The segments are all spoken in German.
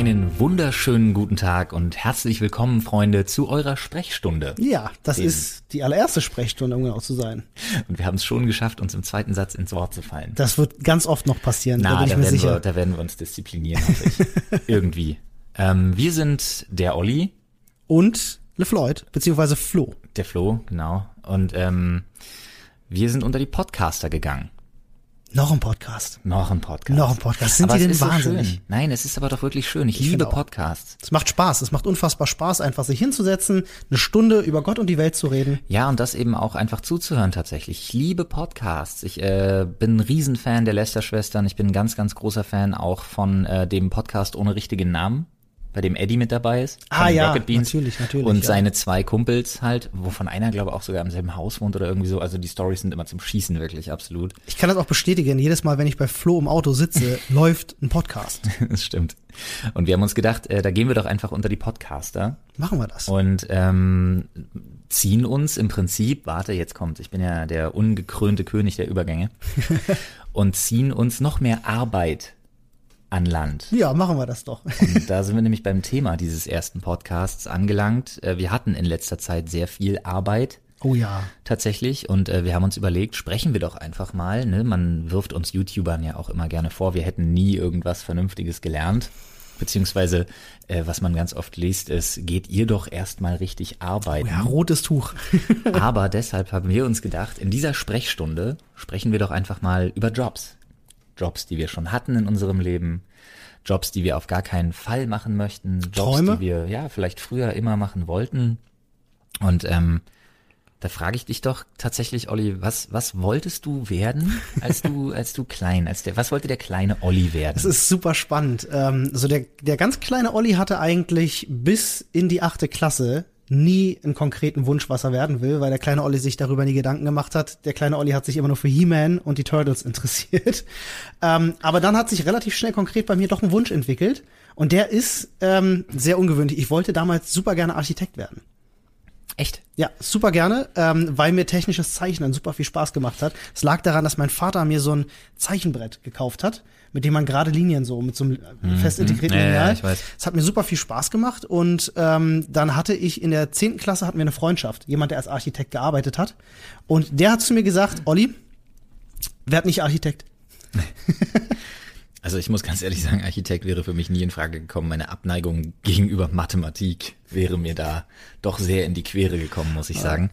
Einen wunderschönen guten Tag und herzlich willkommen, Freunde, zu eurer Sprechstunde. Ja, das Den- ist die allererste Sprechstunde, um genau zu sein. Und wir haben es schon geschafft, uns im zweiten Satz ins Wort zu fallen. Das wird ganz oft noch passieren, da Na, bin ich da mir werden, sicher. wir, da werden wir uns disziplinieren, hoffe ich. Irgendwie. Ähm, wir sind der Olli, Und LeFloid, beziehungsweise Flo. der Flo, genau. Und ähm, wir sind unter die Podcaster gegangen. Noch ein Podcast. Noch ein Podcast. Noch ein Podcast. Sind aber die denn ist so wahnsinnig? schön. Nein, es ist aber doch wirklich schön. Ich, Ich liebe. Podcasts. Es macht Spaß. Es macht unfassbar Spaß, einfach sich hinzusetzen, eine Stunde über Gott und die Welt zu reden. Ja, und das eben auch einfach zuzuhören tatsächlich. Ich liebe Podcasts. Ich äh, bin ein Riesenfan der Lester-Schwestern. Ich bin ein ganz, ganz großer Fan auch von äh, dem Podcast ohne richtigen Namen, bei dem Eddie mit dabei ist. Ah, ja, Rocket Beans. natürlich, natürlich, Und ja. seine zwei Kumpels halt, wovon einer, glaube ich, auch sogar im selben Haus wohnt oder irgendwie so. Also die Stories sind immer zum Schießen, wirklich, absolut. Ich kann das auch bestätigen. Jedes Mal, wenn ich bei Flo im Auto sitze, läuft ein Podcast. das stimmt. Und wir haben uns gedacht, äh, da gehen wir doch einfach unter die Podcaster. Machen wir das. und ähm, ziehen uns im Prinzip, warte, jetzt kommt, ich bin ja der ungekrönte König der Übergänge, und ziehen uns noch mehr Arbeit an Land. Ja, machen wir das doch. Und da sind wir nämlich beim Thema dieses ersten Podcasts angelangt. Äh, Wir hatten in letzter Zeit sehr viel Arbeit Oh ja. tatsächlich und äh, wir haben uns überlegt, sprechen wir doch einfach mal. Ne? Man wirft uns YouTubern ja auch immer gerne vor, wir hätten nie irgendwas Vernünftiges gelernt. Beziehungsweise, äh, was man ganz oft liest, ist, geht ihr doch erstmal richtig arbeiten. Ja, rotes Tuch. Aber deshalb haben wir uns gedacht, in dieser Sprechstunde sprechen wir doch einfach mal über Jobs. Jobs, die wir schon hatten in unserem Leben. Jobs, die wir auf gar keinen Fall machen möchten. Jobs, Träume? die wir ja vielleicht früher immer machen wollten. Und ähm, da frage ich dich doch tatsächlich, Olli, was, was wolltest du werden, als du, als du klein, als der, was wollte der kleine Olli werden? Das ist super spannend. Ähm, so der, der ganz kleine Olli hatte eigentlich bis in die achte Klasse nie einen konkreten Wunsch, was er werden will, weil der kleine Olli sich darüber nie Gedanken gemacht hat. Der kleine Olli hat sich immer nur für He-Man und die Turtles interessiert. Ähm, aber dann hat sich relativ schnell konkret bei mir doch ein Wunsch entwickelt. Und der ist ähm, sehr ungewöhnlich. Ich wollte damals super gerne Architekt werden. Echt? Ja, super gerne, ähm, weil mir technisches Zeichnen super viel Spaß gemacht hat. Es lag daran, dass mein Vater mir so ein Zeichenbrett gekauft hat, mit dem man gerade Linien so mit so einem äh, fest integrierten Ja, ja, Lineal. ich weiß. Es hat mir super viel Spaß gemacht und ähm, dann hatte ich in der zehnten Klasse hatten wir eine Freundschaft, jemand, der als Architekt gearbeitet hat und der hat zu mir gesagt, Olli, werd nicht Architekt. Also ich muss ganz ehrlich sagen, Architekt wäre für mich nie in Frage gekommen. Meine Abneigung gegenüber Mathematik wäre mir da doch sehr in die Quere gekommen, muss ich sagen.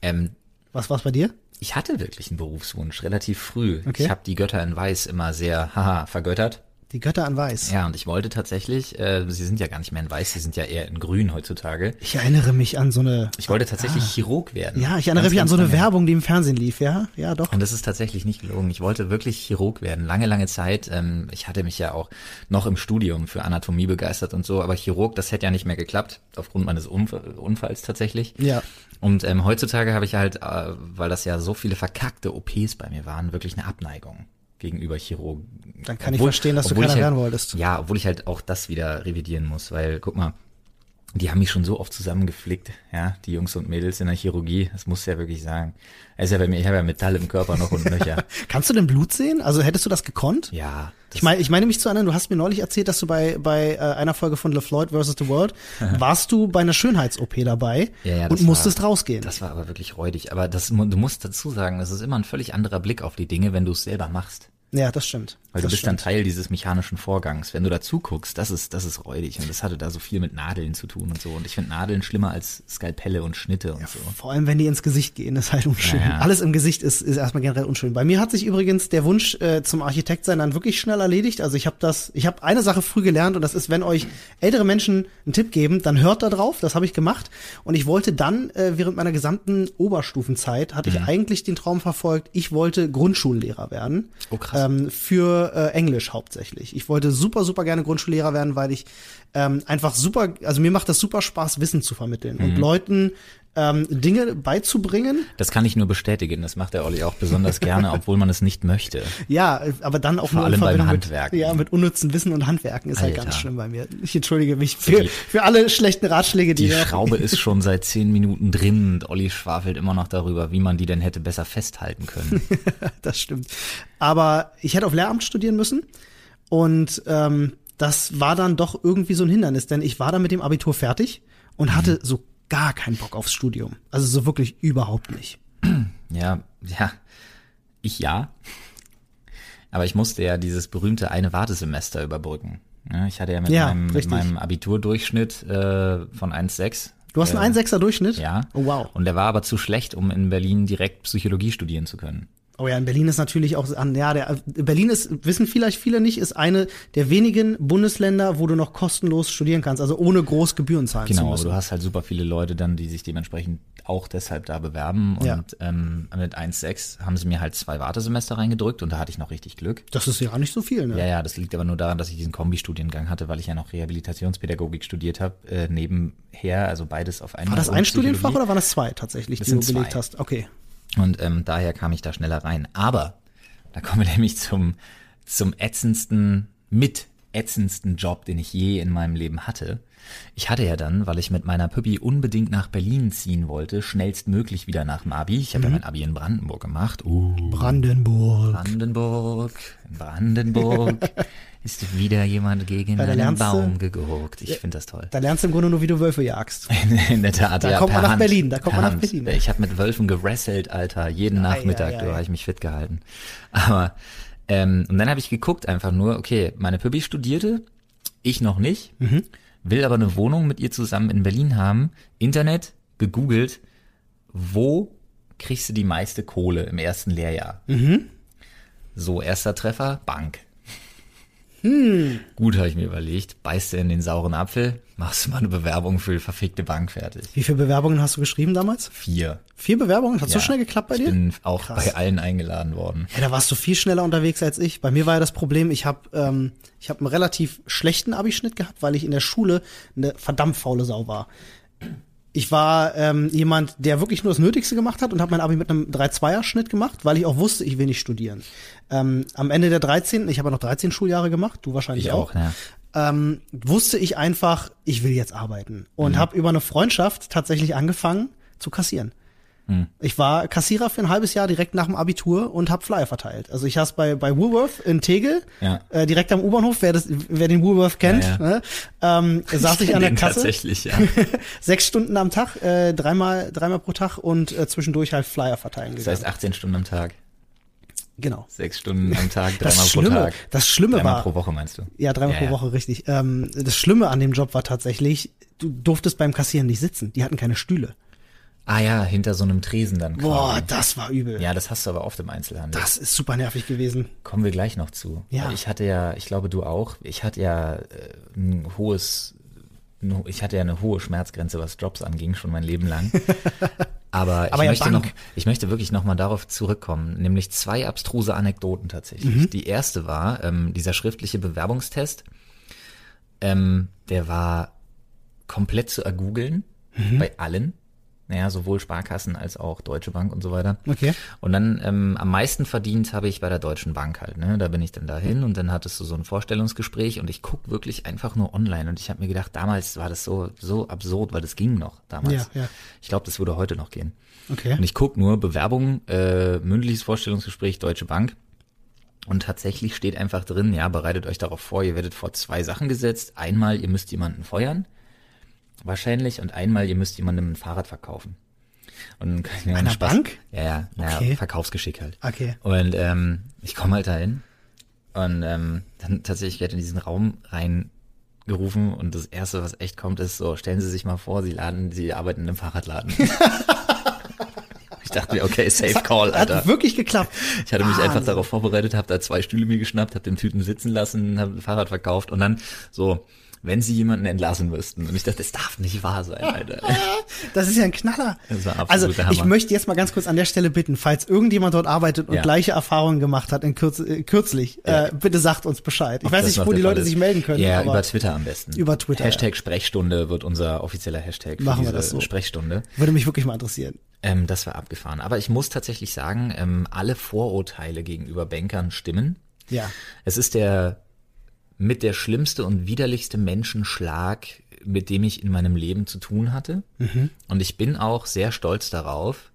Ähm, Was war's bei dir? ich hatte wirklich einen Berufswunsch, relativ früh. Okay. Ich habe die Götter in Weiß immer sehr, haha, vergöttert. Die Götter an Weiß. Ja, und ich wollte tatsächlich, äh, sie sind ja gar nicht mehr in Weiß, sie sind ja eher in Grün heutzutage. Ich erinnere mich an so eine Ich wollte tatsächlich Chirurg werden. Ja, ich erinnere Ganz, mich an so eine lange. Werbung, die im Fernsehen lief, ja? Ja, doch. Und das ist tatsächlich nicht gelogen. Ich wollte wirklich Chirurg werden, lange, lange Zeit. Ähm, ich hatte mich ja auch noch im Studium für Anatomie begeistert und so, aber Chirurg, das hätte ja nicht mehr geklappt, aufgrund meines Unf Unfalls tatsächlich. Ja. Und ähm, heutzutage habe ich halt, äh, weil das ja so viele verkackte OPs bei mir waren, wirklich eine Abneigung gegenüber Chirurgen. Dann kann ich verstehen, dass du obwohl keiner ich halt, werden wolltest. Ja, obwohl ich halt auch das wieder revidieren muss, weil, guck mal, die haben mich schon so oft zusammengeflickt, ja, die Jungs und Mädels in der Chirurgie, das muss ja wirklich sagen. Es ist ja bei mir, ich habe ja Metall im Körper noch und nöcher. Kannst du denn Blut sehen? Also hättest du das gekonnt? Ja, das Ich meine, ich meine mich zu erinnern, du hast mir neulich erzählt, dass du bei, bei äh, einer Folge von LeFloid vs. The World warst du bei einer Schönheits-OP dabei Ja, ja, und musstest war, rausgehen. Das war aber wirklich räudig. Aber das, du musst dazu sagen, das ist immer ein völlig anderer Blick auf die Dinge, wenn du es selber machst. Ja, das stimmt. Weil das du bist dann stimmt. Teil dieses mechanischen Vorgangs. Wenn du dazu guckst, das ist, das ist räudig. Und das hatte da so viel mit Nadeln zu tun und so. Und ich finde Nadeln schlimmer als Skalpelle und Schnitte und so. Vor allem, wenn die ins Gesicht gehen, ist halt unschön. Ja, ja. Alles im Gesicht ist, ist erstmal generell unschön. Bei mir hat sich übrigens der Wunsch äh, zum Architekt sein dann wirklich schnell erledigt. Also ich habe das, ich habe eine Sache früh gelernt und das ist, wenn euch ältere Menschen einen Tipp geben, dann hört da drauf. Das habe ich gemacht. Und ich wollte dann äh, während meiner gesamten Oberstufenzeit hatte ich Mhm. eigentlich den Traum verfolgt, ich wollte Grundschullehrer werden. Oh, krass. Ähm, für äh, Englisch hauptsächlich. Ich wollte super, super gerne Grundschullehrer werden, weil ich ähm, einfach super, also mir macht das super Spaß, Wissen zu vermitteln Mhm. und Leuten ähm, Dinge beizubringen. Das kann ich nur bestätigen. Das macht der Olli auch besonders gerne, obwohl man es nicht möchte. Ja, aber dann auch Vor nur allem beim Handwerken. Mit, ja, mit unnützen Wissen und Handwerken ist halt Alter. ganz schlimm bei mir. Ich entschuldige mich für, für alle schlechten Ratschläge, die, Die Schraube ist schon seit zehn Minuten drin und Olli schwafelt immer noch darüber, wie man die denn hätte besser festhalten können. das stimmt. Aber ich hätte auf Lehramt studieren müssen. Und ähm, das war dann doch irgendwie so ein Hindernis, denn ich war dann mit dem Abitur fertig und hatte so gar keinen Bock aufs Studium. Also so wirklich überhaupt nicht. Ja, ja, ich ja. Aber ich musste ja dieses berühmte eine Wartesemester überbrücken. Ich hatte ja mit Ja, meinem, mit meinem Abiturdurchschnitt äh, von 1,6. Du hast äh, einen 1,6er Durchschnitt? Ja. Oh wow. Und der war aber zu schlecht, um in Berlin direkt Psychologie studieren zu können. Oh ja, in Berlin ist natürlich auch an, ja, der, Berlin ist, wissen vielleicht viele nicht, ist eine der wenigen Bundesländer, wo du noch kostenlos studieren kannst, also ohne groß Gebühren zahlen zu Genau, aber müssen. du hast halt super viele Leute dann, die sich dementsprechend auch deshalb da bewerben. Und Ja. ähm, mit 1,6 haben sie mir halt zwei Wartesemester reingedrückt und da hatte ich noch richtig Glück. Das ist ja nicht so viel, ne? Ja, ja, das liegt aber nur daran, dass ich diesen Kombi-Studiengang hatte, weil ich ja noch Rehabilitationspädagogik studiert habe, äh, nebenher, also beides auf einmal. War das ein Studienfach oder waren das zwei tatsächlich, Das die du belegt zwei. hast? Okay. Und ähm, daher kam ich da schneller rein. Aber da kommen wir nämlich zum, zum ätzendsten, mit ätzendsten Job, den ich je in meinem Leben hatte. Ich hatte ja dann, weil ich mit meiner Püppi unbedingt nach Berlin ziehen wollte, schnellstmöglich wieder nach dem Abi. Ich habe ja mein Abi in Brandenburg gemacht. Uh, Brandenburg. Brandenburg, in Brandenburg ist wieder jemand gegen Ja, da einen Baum gegurkt. Ich finde das toll. Da lernst du im Grunde nur, wie du Wölfe jagst. In der Tat, Da ja, kommt man per nach Hand, Berlin, da kommt man nach Hand. Berlin. Ich habe mit Wölfen gewrestelt, Alter, jeden Nachmittag, ja, du ja. habe ich mich fit gehalten. Aber ähm, und dann habe ich geguckt einfach nur, okay, meine Püppi studierte, ich noch nicht, Mhm. Will aber eine Wohnung mit ihr zusammen in Berlin haben. Internet gegoogelt, wo kriegst du die meiste Kohle im ersten Lehrjahr? Mhm. So erster Treffer, Bank. Hm. Gut, habe ich mir überlegt, beißt du in den sauren Apfel, machst du mal eine Bewerbung für die verfickte Bank fertig. Wie viele Bewerbungen hast du geschrieben damals? Vier. Vier Bewerbungen? Hat so Ja. schnell geklappt bei Ich dir? bin auch Krass. bei allen eingeladen worden. Ja, da warst du viel schneller unterwegs als ich. Bei mir war ja das Problem, ich habe ähm, ich hab einen relativ schlechten Abischnitt gehabt, weil ich in der Schule eine verdammt faule Sau war. Ich war ähm, jemand, der wirklich nur das Nötigste gemacht hat und habe mein Abi mit einem 3-2er-Schnitt gemacht, weil ich auch wusste, ich will nicht studieren. Ähm, am Ende der 13., ich habe ja noch 13 Schuljahre gemacht, du wahrscheinlich Ich auch, auch, ja. Ähm, wusste ich einfach, ich will jetzt arbeiten. Und habe über eine Freundschaft tatsächlich angefangen zu kassieren. Ich war Kassierer für ein halbes Jahr direkt nach dem Abitur und habe Flyer verteilt. Also ich saß bei, bei Woolworth in Tegel, Ja. äh, direkt am U-Bahnhof, wer, das, wer den Woolworth kennt, Ja, ja. Ne? Ähm, saß ich, an der Kasse. Tatsächlich, ja. Sechs Stunden am Tag, äh, dreimal, dreimal pro Tag und äh, zwischendurch halt Flyer verteilen Das gegangen. heißt 18 Stunden am Tag. Genau. Sechs Stunden am Tag, dreimal pro Tag. das Schlimme Dreimal war, pro Woche meinst du? Ja, dreimal Ja, pro ja. Woche, richtig. Ähm, das Schlimme an dem Job war tatsächlich, du durftest beim Kassieren nicht sitzen. Die hatten keine Stühle. Ah ja, hinter so einem Tresen dann quasi. Boah, das war übel. Ja, das hast du aber oft im Einzelhandel. Das ist super nervig gewesen. Kommen wir gleich noch zu. Ja. Ich hatte ja, ich glaube du auch, ich hatte ja äh, ein hohes, ich hatte ja eine hohe Schmerzgrenze, was Jobs anging, schon mein Leben lang. Aber, Aber ich ja, möchte noch, ich möchte wirklich noch mal darauf zurückkommen, nämlich zwei abstruse Anekdoten tatsächlich. Die erste war ähm, dieser schriftliche Bewerbungstest. Ähm, der war komplett zu ergoogeln bei allen. Naja, sowohl Sparkassen als auch Deutsche Bank und so weiter. Okay. Und dann ähm, am meisten verdient habe ich bei der Deutschen Bank halt. Ne? Da bin ich dann dahin und dann hattest du so ein Vorstellungsgespräch und ich guck wirklich einfach nur online und ich habe mir gedacht, damals war das so so absurd, weil das ging noch damals. Ja, ja. Ich glaube, das würde heute noch gehen. Okay. Und ich guck nur Bewerbung, äh, mündliches Vorstellungsgespräch Deutsche Bank. Und tatsächlich steht einfach drin, ja, bereitet euch darauf vor, ihr werdet vor zwei Sachen gesetzt. Einmal, ihr müsst jemanden feuern, wahrscheinlich, und einmal, ihr müsst jemandem ein Fahrrad verkaufen. Und dann kann ich mir Einer Spaß, Bank? Ja, ja, Okay. Verkaufsgeschick halt. Okay. Und ähm, ich komme halt dahin und ähm, dann tatsächlich werde in diesen Raum reingerufen und das erste, was echt kommt, ist so, stellen Sie sich mal vor, Sie laden, Sie arbeiten in einem Fahrradladen. ich dachte mir, okay, safe call, Alter. Hat wirklich geklappt. Ich hatte mich einfach Wahnsinn. darauf vorbereitet, habe da zwei Stühle mir geschnappt, habe den Typen sitzen lassen, habe ein Fahrrad verkauft und dann so, wenn Sie jemanden entlassen müssten. Und ich dachte, das darf nicht wahr sein, Alter. Das ist ja ein Knaller. Also ich möchte jetzt mal ganz kurz an der Stelle bitten, falls irgendjemand dort arbeitet und Ja. gleiche Erfahrungen gemacht hat in kürz, äh, kürzlich, Ja. äh, bitte sagt uns Bescheid. Ich Ob weiß nicht, wo die Leute ist. sich melden können. Ja, über Twitter am besten. Über Twitter, Hashtag Sprechstunde wird unser offizieller Hashtag für Machen wir diese das so. Sprechstunde. würde mich wirklich mal interessieren. Ähm, das war abgefahren. Aber ich muss tatsächlich sagen, ähm, alle Vorurteile gegenüber Bankern stimmen. Ja. Es ist der mit der schlimmste und widerlichste Menschenschlag, mit dem ich in meinem Leben zu tun hatte. Und ich bin auch sehr stolz darauf.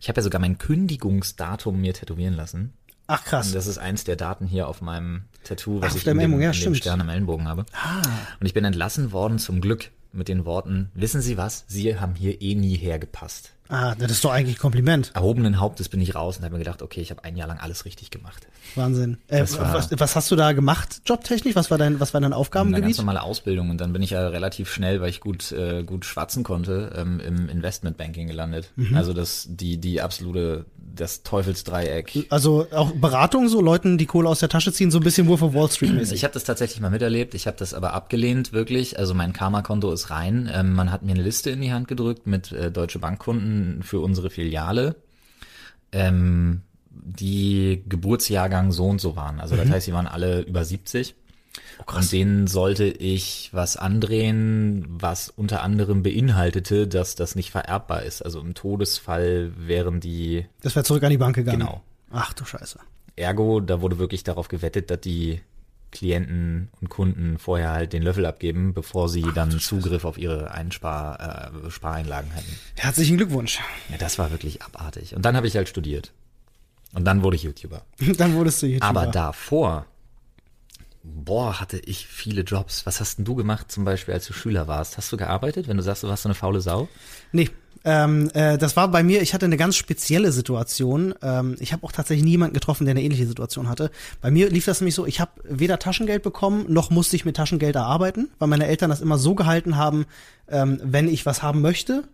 Ich habe ja sogar mein Kündigungsdatum mir tätowieren lassen. Ach krass. Das ist eins der Daten hier auf meinem Tattoo, was Ach, ich in dem, Ellenbogen, ja, in dem. Stern am Ellenbogen habe. Ah. Und ich bin entlassen worden zum Glück mit den Worten, wissen Sie was, Sie haben hier eh nie hergepasst. Ah, das ist doch eigentlich ein Kompliment. Erhobenen Hauptes bin ich raus und habe mir gedacht, okay, ich habe ein Jahr lang alles richtig gemacht. Wahnsinn. Äh, war- was, was hast du da gemacht, jobtechnisch? Was war dein, was war dein Eine ganz Aufgabengebiet? normale Ausbildung und dann bin ich ja relativ schnell, weil ich gut äh, gut schwatzen konnte, ähm, im Investmentbanking gelandet. Mhm. Also das die die absolute das Teufelsdreieck. Also auch Beratung, so Leuten die Kohle aus der Tasche ziehen, so ein bisschen Wolf of Wall Street mäßig. Ich habe das tatsächlich mal miterlebt, ich habe das aber abgelehnt wirklich. Also mein Karma-Konto ist rein. Ähm, man hat mir eine Liste in die Hand gedrückt mit äh, deutsche Bankkunden für unsere Filiale, ähm, die Geburtsjahrgang so und so waren. Also das heißt, sie waren alle über 70. und denen sollte ich was andrehen, was unter anderem beinhaltete, dass das nicht vererbbar ist. Also im Todesfall wären die Das wäre zurück an die Bank gegangen. Genau. Ach du Scheiße. Ergo, da wurde wirklich darauf gewettet, dass die Klienten und Kunden vorher halt den Löffel abgeben, bevor sie dann Zugriff auf ihre Einspar äh, Spareinlagen hätten. Herzlichen Glückwunsch. Ja, das war wirklich abartig. Und dann habe ich halt studiert. Und dann wurde ich YouTuber. Dann wurdest du YouTuber. Aber davor, boah, hatte ich viele Jobs. Was hast denn du gemacht zum Beispiel, als du Schüler warst? Hast du gearbeitet, wenn du sagst, du warst so eine faule Sau? Nee. Ähm, äh, das war bei mir, ich hatte eine ganz spezielle Situation. Ähm, ich habe auch tatsächlich niemanden getroffen, der eine ähnliche Situation hatte. Bei mir lief das nämlich so, ich habe weder Taschengeld bekommen, noch musste ich mit Taschengeld erarbeiten, weil meine Eltern das immer so gehalten haben, ähm, wenn ich was haben möchte,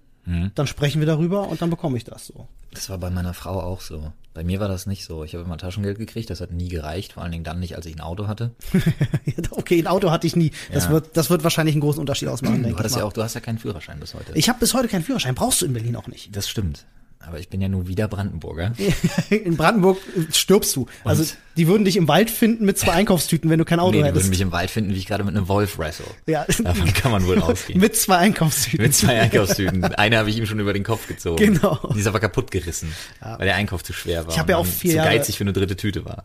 dann sprechen wir darüber und dann bekomme ich das so. Das war bei meiner Frau auch so. Bei mir war das nicht so. Ich habe immer Taschengeld gekriegt, das hat nie gereicht, vor allen Dingen dann nicht, als ich ein Auto hatte. okay, ein Auto hatte ich nie. Das Ja. wird, das wird wahrscheinlich einen großen Unterschied ausmachen, Du denke ich hattest ja auch, du hast ja keinen Führerschein bis heute. Ich habe bis heute keinen Führerschein. Brauchst du in Berlin auch nicht. das stimmt. Aber ich bin ja nur wieder Brandenburger. In Brandenburg stirbst du. Also die würden dich im Wald finden mit zwei Einkaufstüten, wenn du kein Auto Nee, die würden hättest. mich im Wald finden, wie ich gerade mit einem Wolf wrestle. Ja. Davon kann man wohl ausgehen. mit zwei Einkaufstüten. Mit zwei Einkaufstüten. Eine habe ich ihm schon über den Kopf gezogen. Genau. Die ist aber kaputt gerissen, weil der Einkauf zu schwer war. Ich hab und ja auch vier zu Jahre- geizig für eine dritte Tüte war.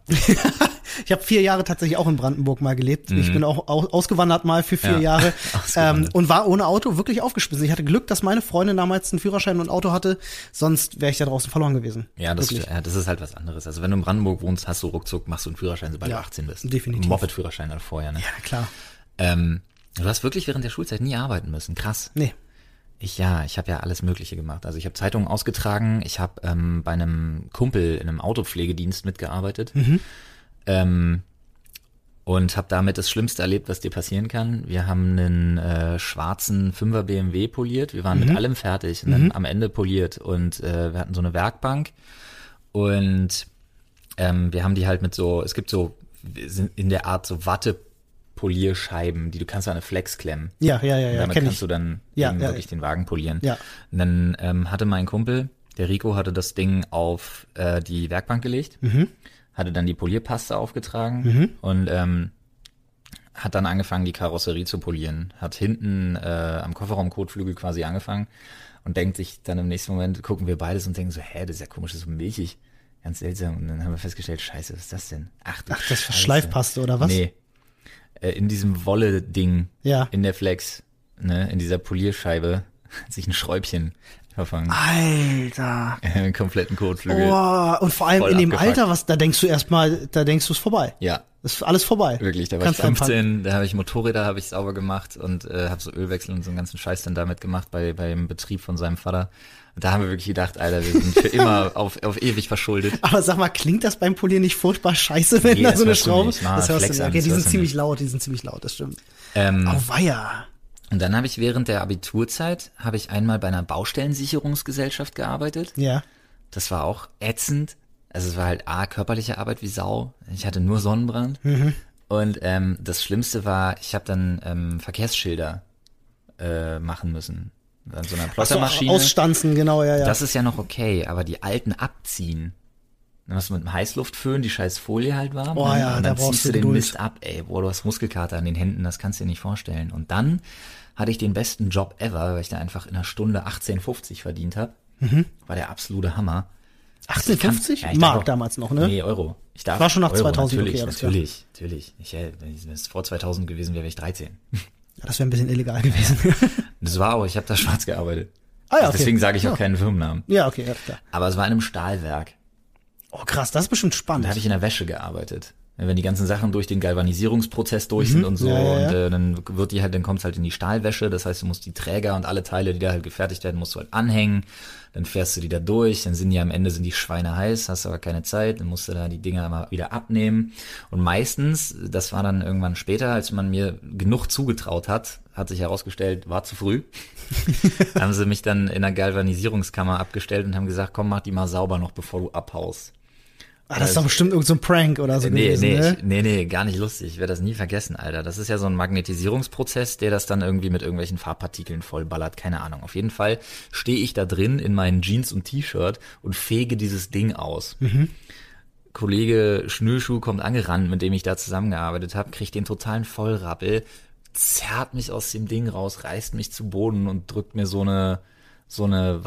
Ich habe vier Jahre tatsächlich auch in Brandenburg mal gelebt. Ich bin auch au- ausgewandert mal für vier Mhm. Ja, Jahre ähm, und war ohne Auto wirklich aufgeschmissen. Ich hatte Glück, dass meine Freundin damals einen Führerschein und ein Auto hatte, sonst wäre ich da draußen verloren gewesen. Ja das, ja, das ist halt was anderes. Also wenn du in Brandenburg wohnst, hast du ruckzuck, machst du einen Führerschein, sobald Ja, du 18 bist. definitiv. Moped-Führerschein dann vorher, ne? Ja, klar. Ähm, du hast wirklich während der Schulzeit nie arbeiten müssen. Krass. Nee. Ich ja, ich habe ja alles Mögliche gemacht. Also ich habe Zeitungen ausgetragen, ich habe ähm, bei einem Kumpel in einem Autopflegedienst mitgearbeitet ähm, und habe damit das Schlimmste erlebt, was dir passieren kann. Wir haben einen äh, schwarzen 5er BMW poliert, wir waren mit allem fertig und dann am Ende poliert und äh, wir hatten so eine Werkbank und ähm, wir haben die halt mit so, es gibt so sind in der Art so Wattepolierscheiben, die du kannst an eine Flex klemmen. Ja, ja, ja, ja, damit kannst ich. du dann Ja, ja, wirklich den Wagen polieren. Ja. Und dann ähm, hatte mein Kumpel, der Rico, hatte das Ding auf äh, die Werkbank gelegt, Mhm. Hatte dann die Polierpaste aufgetragen und ähm, hat dann angefangen, die Karosserie zu polieren. Hat hinten äh, am Kofferraumkotflügel quasi angefangen und denkt sich dann im nächsten Moment, gucken wir beides und denken so, hä, das ist ja komisch, das ist so milchig. Ganz seltsam. Und dann haben wir festgestellt, scheiße, was ist das denn? Ach, Ach, das Scheiße. Schleifpaste oder was? Nee. Äh, in diesem Wolle-Ding, Ja. in der Flex, ne, in dieser Polierscheibe, hat sich ein Schräubchen verfangen. Alter. Einen kompletten Kotflügel. Oh, und vor allem Voll in dem abgefuckt. Alter, was da denkst du erstmal, da denkst du es vorbei. Ja, Das ist alles vorbei. wirklich. Da war Kannst ich 15, einpacken. da habe ich Motorräder habe ich sauber gemacht und äh, habe so Ölwechsel und so einen ganzen Scheiß dann damit gemacht bei beim Betrieb von seinem Vater. Und da haben wir wirklich gedacht, Alter, wir sind für immer auf, auf ewig verschuldet. Aber sag mal, klingt das beim Polieren nicht furchtbar scheiße, wenn Nee, da so eine Schraube? Mach das hörst du nicht. Okay, die sind ziemlich laut, die sind ziemlich laut, das stimmt. Ähm, Auweia. Und dann habe ich während der Abiturzeit, habe ich einmal bei einer Baustellensicherungsgesellschaft gearbeitet. Ja. Das war auch ätzend. Also es war halt A, körperliche Arbeit wie Sau. Ich hatte nur Sonnenbrand. Und ähm, das Schlimmste war, ich habe dann ähm, Verkehrsschilder äh, machen müssen. An so einer So, Plottermaschine. ausstanzen, genau, ja, ja. Das ist ja noch okay, aber die alten abziehen. Dann hast du mit dem Heißluftföhn die scheiß Folie halt warm. Oh ja, und da dann brauchst ziehst du den Geduld. Mist ab, ey, boah, du hast Muskelkater an den Händen, das kannst du dir nicht vorstellen. Und dann hatte ich den besten Job ever, weil ich da einfach in einer Stunde 18,50 verdient habe. Mhm. War der absolute Hammer. 1850? Ja, ich darf Mark auch- damals noch, ne? Nee, Euro. Ich darf War schon nach Euro, 2000, natürlich, okay, natürlich, natürlich. Ich, äh, wenn es vor 2000 gewesen wäre, wäre ich 13. Ja, das wäre ein bisschen illegal gewesen. Das war auch, ich habe da schwarz gearbeitet. Ah ja, okay. Deswegen sage ich auch Ja. keinen Firmennamen. ja, okay, ja, klar. Aber es war in einem Stahlwerk. Oh krass, das ist bestimmt spannend. Da habe ich in der Wäsche gearbeitet. Wenn die ganzen Sachen durch den Galvanisierungsprozess durch sind und so, Ja, ja, ja. und äh, dann wird die halt, dann kommt's halt in die Stahlwäsche. Das heißt, du musst die Träger und alle Teile, die da halt gefertigt werden, musst du halt anhängen. Dann fährst du die da durch, dann sind die am Ende sind die Schweine heiß, hast aber keine Zeit, dann musst du da die Dinger mal wieder abnehmen. Und meistens, das war dann irgendwann später, als man mir genug zugetraut hat, hat sich herausgestellt, war zu früh. haben sie mich dann in der Galvanisierungskammer abgestellt und haben gesagt, komm, mach die mal sauber noch, bevor du abhaust. Ah, das ist doch bestimmt irgendein so ein Prank oder so Nee, gewesen, nee, ne? ich, nee, nee, gar nicht lustig. Ich werde das nie vergessen, Alter. Das ist ja so ein Magnetisierungsprozess, der das dann irgendwie mit irgendwelchen Farbpartikeln vollballert. Keine Ahnung. Auf jeden Fall stehe ich da drin in meinen Jeans und T-Shirt und fege dieses Ding aus. Kollege Schnürschuh kommt angerannt, mit dem ich da zusammengearbeitet habe, kriegt den totalen Vollrappel, zerrt mich aus dem Ding raus, reißt mich zu Boden und drückt mir so eine so eine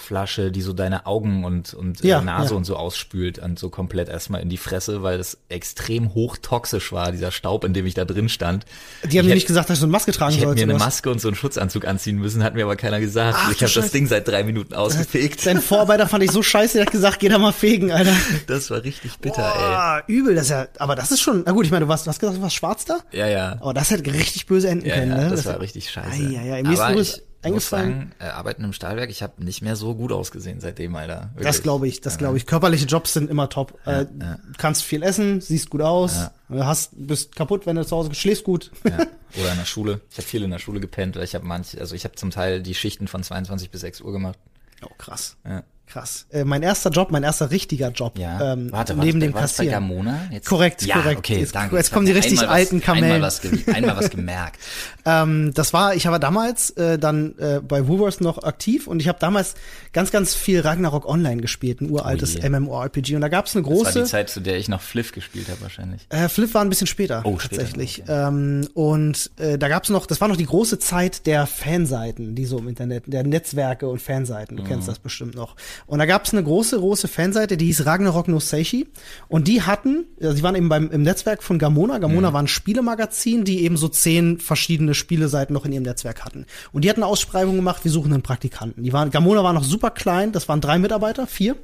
Wasserflasche, die so deine Augen und und Ja, äh, Nase ja. und so ausspült und so komplett erstmal in die Fresse, weil es extrem hochtoxisch war, dieser Staub, in dem ich da drin stand. Die haben ich hätt- nicht gesagt, dass du eine Maske tragen ich hätte sollst. mir eine? Maske und so einen Schutzanzug anziehen müssen, hat mir aber keiner gesagt. Ach, ich habe das. Ding seit drei Minuten ausgefegt. Dein Vorarbeiter fand ich so scheiße, der hat gesagt, geh da mal fegen, Alter. Das war richtig bitter, ey. Boah, übel, das ist ja, aber das ist schon, na gut, ich meine, du warst, du hast gesagt, du warst schwarz da? Ja, ja. Aber das hätte richtig böse enden Ja, können, ja, ne? das war richtig scheiße. Ei, ei, ei. Mir ist Aber übrigens ich muss eingefallen- sagen, äh, arbeiten im Stahlwerk, ich habe nicht mehr so gut ausgesehen seitdem, Alter. Das Wirklich. glaube ich, das glaube ich. Körperliche Jobs sind immer top. äh, ja. Kannst viel essen, siehst gut aus, hast, bist kaputt, wenn du zu Hause schläfst gut. Ja. Oder in der Schule. Ich habe viel in der Schule gepennt, weil ich habe manch, also ich habe zum Teil die Schichten von 22 bis 6 Uhr gemacht. Oh, krass. Ja. Krass. Äh, mein erster Job, mein erster richtiger Job. Ja. Ähm, warte, neben dem Kassieren. Gamona? Jetzt? Korrekt, ja, korrekt. Okay, Jetzt- danke. jetzt kommen die richtig einmal alten was, Kamellen. Einmal was, einmal was gemerkt. Ähm, das war, ich war damals äh, dann äh, bei Woolworths noch aktiv und ich habe damals ganz, ganz viel Ragnarok Online gespielt, ein uraltes Oh je. MMORPG. Und da gab's eine Das war die große. Zeit, zu der ich noch Fliff gespielt habe wahrscheinlich. Äh, Flip war ein bisschen später, Oh, später, tatsächlich. Ähm, und äh, da gab's noch, das war noch die große Zeit der Fanseiten, die so im Internet, der Netzwerke und Fanseiten, du Mhm. kennst das bestimmt noch. Und da gab's eine große, große Fanseite, die hieß Ragnarok no Seishi. Und die hatten, also die waren eben beim im Netzwerk von Gamona. Gamona Mhm. war ein Spielemagazin, die eben so zehn verschiedene Spieleseiten noch in ihrem Netzwerk hatten. Und die hatten eine Ausschreibung gemacht, wir suchen einen Praktikanten. Die waren, Gamona war noch super klein, das waren drei Mitarbeiter, vier.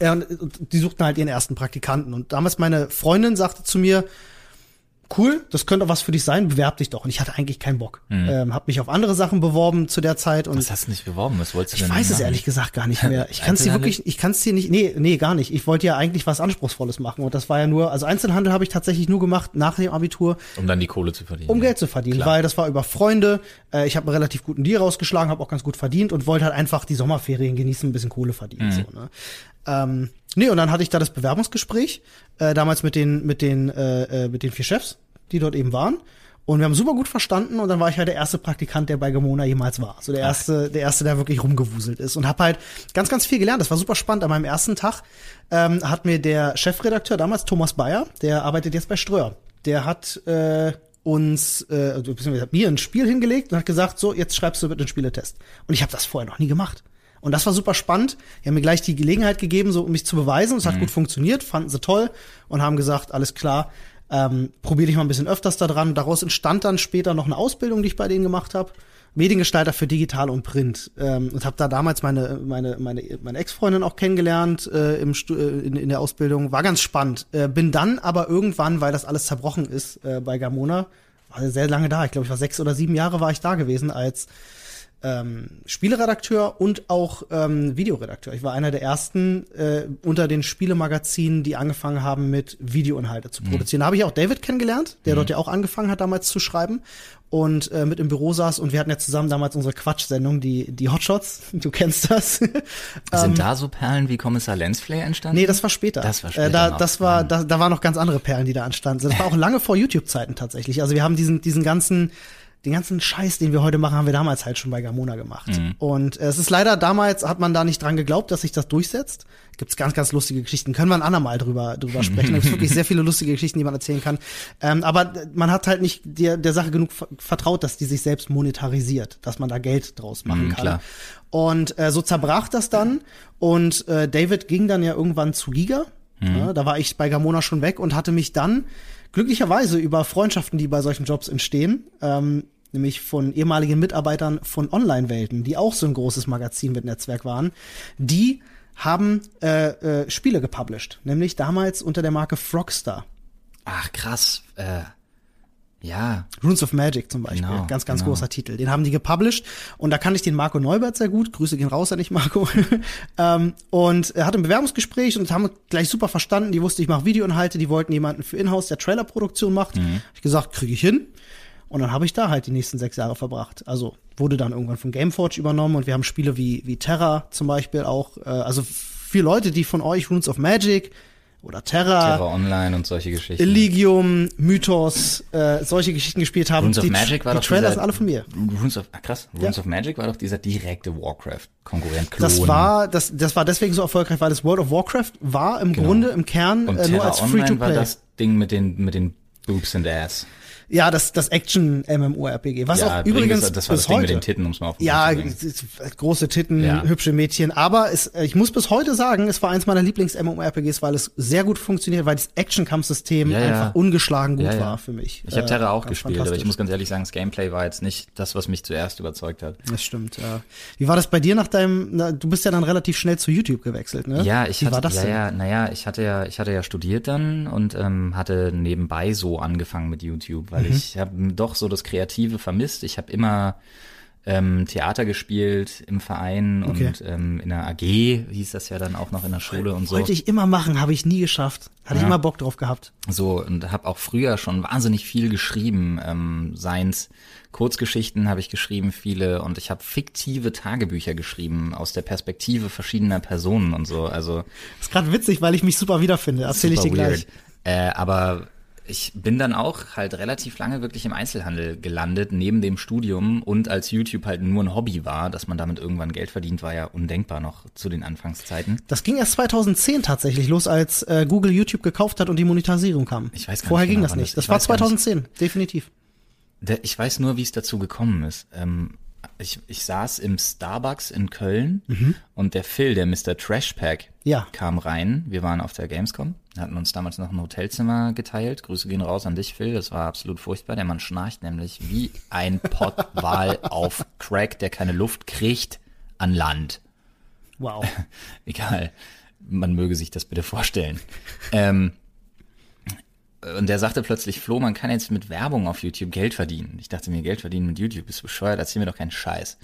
Und und die suchten halt ihren ersten Praktikanten. Und damals meine Freundin sagte zu mir, cool, das könnte was für dich sein, bewerb dich doch. Und ich hatte eigentlich keinen Bock. Ähm, hab mich auf andere Sachen beworben zu der Zeit und Was hast du nicht beworben? Was wolltest du ich denn weiß es machen? ehrlich gesagt gar nicht mehr. Ich kann es dir wirklich, ich kann es dir nicht, nee, nee, gar nicht. Ich wollte ja eigentlich was Anspruchsvolles machen und das war ja nur, also Einzelhandel habe ich tatsächlich nur gemacht nach dem Abitur, Um dann die Kohle zu verdienen. um Geld zu verdienen, Klar. weil das war über Freunde. Äh, ich habe einen relativ guten Deal rausgeschlagen, habe auch ganz gut verdient und wollte halt einfach die Sommerferien genießen, ein bisschen Kohle verdienen. So, ne? ähm, nee, und dann hatte ich da das Bewerbungsgespräch, äh, damals mit den, mit den, äh, äh, mit den vier Chefs, die dort eben waren. Und wir haben super gut verstanden und dann war ich halt der erste Praktikant, der bei Gemona jemals war. So der erste, der erste, der wirklich rumgewuselt ist und habe halt ganz, ganz viel gelernt. Das war super spannend. An meinem ersten Tag ähm, hat mir der Chefredakteur damals Thomas Bayer, der arbeitet jetzt bei Ströer, der hat äh, uns, äh, also beziehungsweise hat mir ein Spiel hingelegt und hat gesagt, so jetzt schreibst du bitte einen Spieletest. Und ich habe das vorher noch nie gemacht. Und das war super spannend. Die haben mir gleich die Gelegenheit gegeben, so um mich zu beweisen. Es hat gut funktioniert, fanden sie toll und haben gesagt, alles klar, ähm, probier dich mal ein bisschen öfters da dran. Daraus entstand dann später noch eine Ausbildung, die ich bei denen gemacht habe. Mediengestalter für Digital und Print ähm, und habe da damals meine meine meine meine Ex-Freundin auch kennengelernt äh, im äh, in, in der Ausbildung war ganz spannend äh, bin dann aber irgendwann weil das alles zerbrochen ist äh, bei Gamona war sehr lange da ich glaube ich war sechs oder sieben Jahre war ich da gewesen als ähm, Spieleredakteur und auch ähm, Videoredakteur. Ich war einer der ersten äh, unter den Spielemagazinen, die angefangen haben, mit Videoinhalte zu produzieren. Da habe ich auch David kennengelernt, der dort ja auch angefangen hat, damals zu schreiben und äh, mit im Büro saß und wir hatten ja zusammen damals unsere Quatsch-Sendung, die, die Hotshots. Du kennst das. Sind da so Perlen wie Kommissar Lensflay entstanden? Nee, das war später. Das war Äh, später da, noch. das war, Mann. da, da waren noch ganz andere Perlen, die da entstanden sind. Das war auch lange vor YouTube-Zeiten tatsächlich. Also wir haben diesen, diesen ganzen, den ganzen Scheiß, den wir heute machen, haben wir damals halt schon bei Gamona gemacht. Mhm. Und äh, es ist leider damals hat man da nicht dran geglaubt, dass sich das durchsetzt. Gibt's ganz, ganz lustige Geschichten. Können wir ein andermal drüber, drüber sprechen. Da gibt's wirklich sehr viele lustige Geschichten, die man erzählen kann. Ähm, aber man hat halt nicht der, der Sache genug ver- vertraut, dass die sich selbst monetarisiert, dass man da Geld draus machen Mhm, kann. klar. Und äh, so zerbrach das dann. Und äh, David ging dann ja irgendwann zu Giga. Ja, da war ich bei Gamona schon weg und hatte mich dann glücklicherweise über Freundschaften, die bei solchen Jobs entstehen, ähm, nämlich von ehemaligen Mitarbeitern von Online-Welten, die auch so ein großes Magazin mit Netzwerk waren, die haben äh, äh, Spiele gepublished, nämlich damals unter der Marke Frogstar. Ach, krass. Äh, ja. Runes of Magic zum Beispiel, Genau, ganz, ganz genau. großer Titel. Den haben die gepublished und da kann ich den Marco Neubert sehr gut. Grüße gehen raus an dich, Marco. ähm, und er hatte ein Bewerbungsgespräch und haben gleich super verstanden. Die wusste, ich mache Videoinhalte, die wollten jemanden für Inhouse, der Trailerproduktion macht. Mhm. Hab ich gesagt, kriege ich hin. Und dann habe ich da halt die nächsten sechs Jahre verbracht. Also wurde dann irgendwann von Gameforge übernommen und wir haben Spiele wie, wie Terra zum Beispiel auch. Äh, also für Leute, die von euch Runes of Magic oder Terra, Terra Online und solche Geschichten. Elysium, Mythos, äh, solche Geschichten gespielt haben. Runes of die, Magic war die doch Trailer sind alle von mir. Runes of, ah, krass. Runes Ja. of Magic war doch dieser direkte Warcraft-Konkurrent. Das war, das, das war deswegen so erfolgreich, weil das World of Warcraft war im Grunde im Kern Genau. Und äh, nur als Online war Free-to-Play. das Ding mit den, mit den Boobs and Ass. Ja, das, das Action-MMORPG. Was ja, auch übrigens das, das war bis das Ding heute. mit den Titten, um es mal auf Ja, ist- große Titten, Ja. hübsche Mädchen. Aber es, äh, ich muss bis heute sagen, es war eins meiner Lieblings-MMORPGs, weil es sehr gut funktioniert, weil das Action-Kampfsystem Ja, einfach ungeschlagen gut war für mich. Ich habe Äh, Terra auch gespielt, aber ich muss ganz ehrlich sagen, das Gameplay war jetzt nicht das, was mich zuerst überzeugt hat. Das stimmt, ja. Wie war das bei dir nach deinem, na, du bist ja dann relativ schnell zu YouTube gewechselt, ne? Ja, ich Wie hatte, war das ja, denn? ja, naja, ich hatte ja, ich hatte ja studiert dann und ähm, hatte nebenbei so angefangen mit YouTube, Mhm. Weil ich habe doch so das Kreative vermisst. Ich habe immer ähm, Theater gespielt im Verein Okay. und ähm, in der AG hieß das ja dann auch noch in der Schule und so. Wollte ich immer machen, habe ich nie geschafft. Hatte ich Ja. immer Bock drauf gehabt. So, und habe auch früher schon wahnsinnig viel geschrieben. Ähm, Seins Kurzgeschichten habe ich geschrieben, viele. Und ich habe fiktive Tagebücher geschrieben aus der Perspektive verschiedener Personen und so. Also ist gerade witzig, weil ich mich super wiederfinde. Erzähle ich dir gleich. Äh, aber ich bin dann auch halt relativ lange wirklich im Einzelhandel gelandet, neben dem Studium und als YouTube halt nur ein Hobby war, dass man damit irgendwann Geld verdient, war ja undenkbar noch zu den Anfangszeiten. Das ging erst 2010 tatsächlich los, als äh, Google YouTube gekauft hat und die Monetarisierung kam. Ich weiß gar Vorher nicht ging genau, das wann nicht. das- Das war weiß gar nicht. 2010, definitiv. Ich weiß nur, wie es dazu gekommen ist. Ähm, ich, ich saß im Starbucks in Köln und der Phil, der Mr. Trashpack, Ja. kam rein. Wir waren auf der Gamescom, hatten uns damals noch ein Hotelzimmer geteilt. Grüße gehen raus an dich, Phil. Das war absolut furchtbar. Der Mann schnarcht nämlich wie ein Pottwal auf Crack, der keine Luft kriegt, an Land. Wow. Egal. Man möge sich das bitte vorstellen. ähm, und der sagte plötzlich, Flo, man kann jetzt mit Werbung auf YouTube Geld verdienen. Ich dachte mir, Geld verdienen mit YouTube ist bescheuert, erzähl mir doch keinen Scheiß.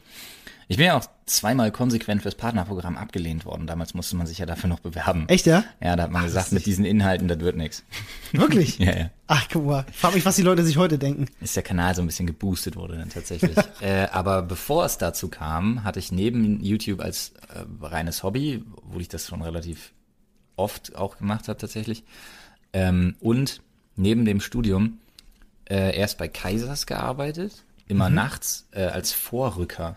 Ich bin ja auch zweimal konsequent fürs Partnerprogramm abgelehnt worden. Damals musste man sich ja dafür noch bewerben. Echt, ja? Ja, da hat man gesagt, mit diesen Inhalten, das wird nix. Wirklich? Ja, ja. Ach, guck mal. Frag mich, was die Leute sich heute denken. Ist der Kanal so ein bisschen geboostet wurde dann tatsächlich. äh, aber bevor es dazu kam, hatte ich neben YouTube als äh, reines Hobby, wo ich das schon relativ oft auch gemacht habe tatsächlich, ähm, und neben dem Studium äh, erst bei Kaisers gearbeitet, immer nachts äh, als Vorrücker.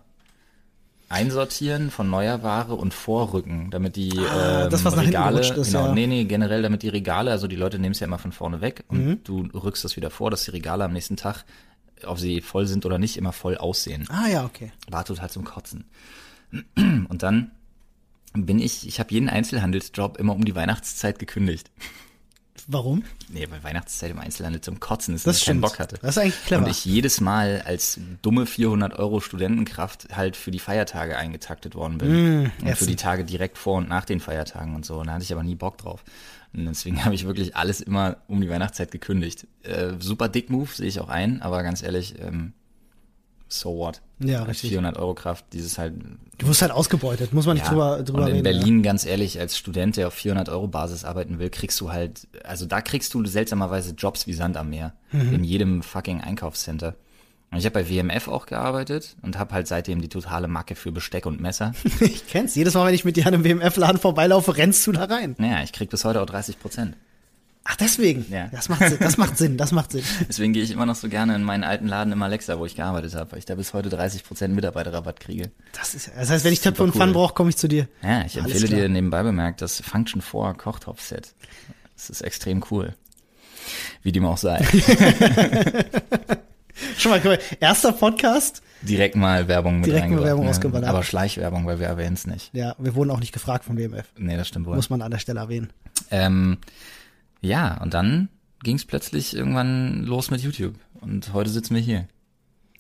Einsortieren von neuer Ware und Vorrücken, damit die Ah, ähm, das, was Regale, ist, genau, ja. nee, nee, generell, damit die Regale, also die Leute nehmen es ja immer von vorne weg und Mhm. du rückst das wieder vor, dass die Regale am nächsten Tag, ob sie voll sind oder nicht, immer voll aussehen. Ah ja, okay. War total zum Kotzen. Und dann bin ich, ich habe jeden Einzelhandelsjob immer um die Weihnachtszeit gekündigt. Warum? Nee, weil Weihnachtszeit im Einzelhandel zum Kotzen ist, Das dass ich keinen. Bock hatte. Das ist eigentlich clever. Und ich jedes Mal als dumme 400 Euro Studentenkraft halt für die Feiertage eingetaktet worden bin. Mm, und für die Tage direkt vor und nach den Feiertagen und so. Und da hatte ich aber nie Bock drauf. Und deswegen habe ich wirklich alles immer um die Weihnachtszeit gekündigt. Äh, super dick Move, sehe ich auch ein, aber ganz ehrlich, ähm, so what? Ja, richtig. 400 Euro Kraft, dieses halt Du wirst halt ausgebeutet, muss man nicht ja, drüber, drüber und in reden. Berlin, ganz ehrlich, als Student, der auf 400 Euro Basis arbeiten will, kriegst du halt, also da kriegst du seltsamerweise Jobs wie Sand am Meer. Mhm. In jedem fucking Einkaufscenter. Und ich habe bei WMF auch gearbeitet und habe halt seitdem die totale Macke für Besteck und Messer. Ja. Ich kenn's. Jedes Mal, wenn ich mit dir an einem WMF-Laden vorbeilaufe, rennst du da rein. naja, ich krieg bis heute auch 30 Prozent. Ach, deswegen. Ja. Das macht Sinn, das macht Sinn, das macht Sinn. Deswegen gehe ich immer noch so gerne in meinen alten Laden im Alexa, wo ich gearbeitet habe, weil ich da bis heute 30 Prozent Mitarbeiterrabatt kriege. Das, ist, das heißt, wenn ich Töpfe und Pfannen cool. brauche, komme ich zu dir. Ja, ich Alles empfehle klar. dir nebenbei bemerkt das Function 4 Kochtopfset. Das ist extrem cool. Wie dem auch sei. Schon mal, mal, erster Podcast. Direkt mal Werbung mit Direkt mal Werbung ne? ausgeballert. Aber Schleichwerbung, weil wir erwähnen es nicht. Ja, wir wurden auch nicht gefragt von WMF. Nee, das stimmt wohl. Muss man an der Stelle erwähnen. Ähm, ja, und dann ging es plötzlich irgendwann los mit YouTube. Und heute sitzen wir hier.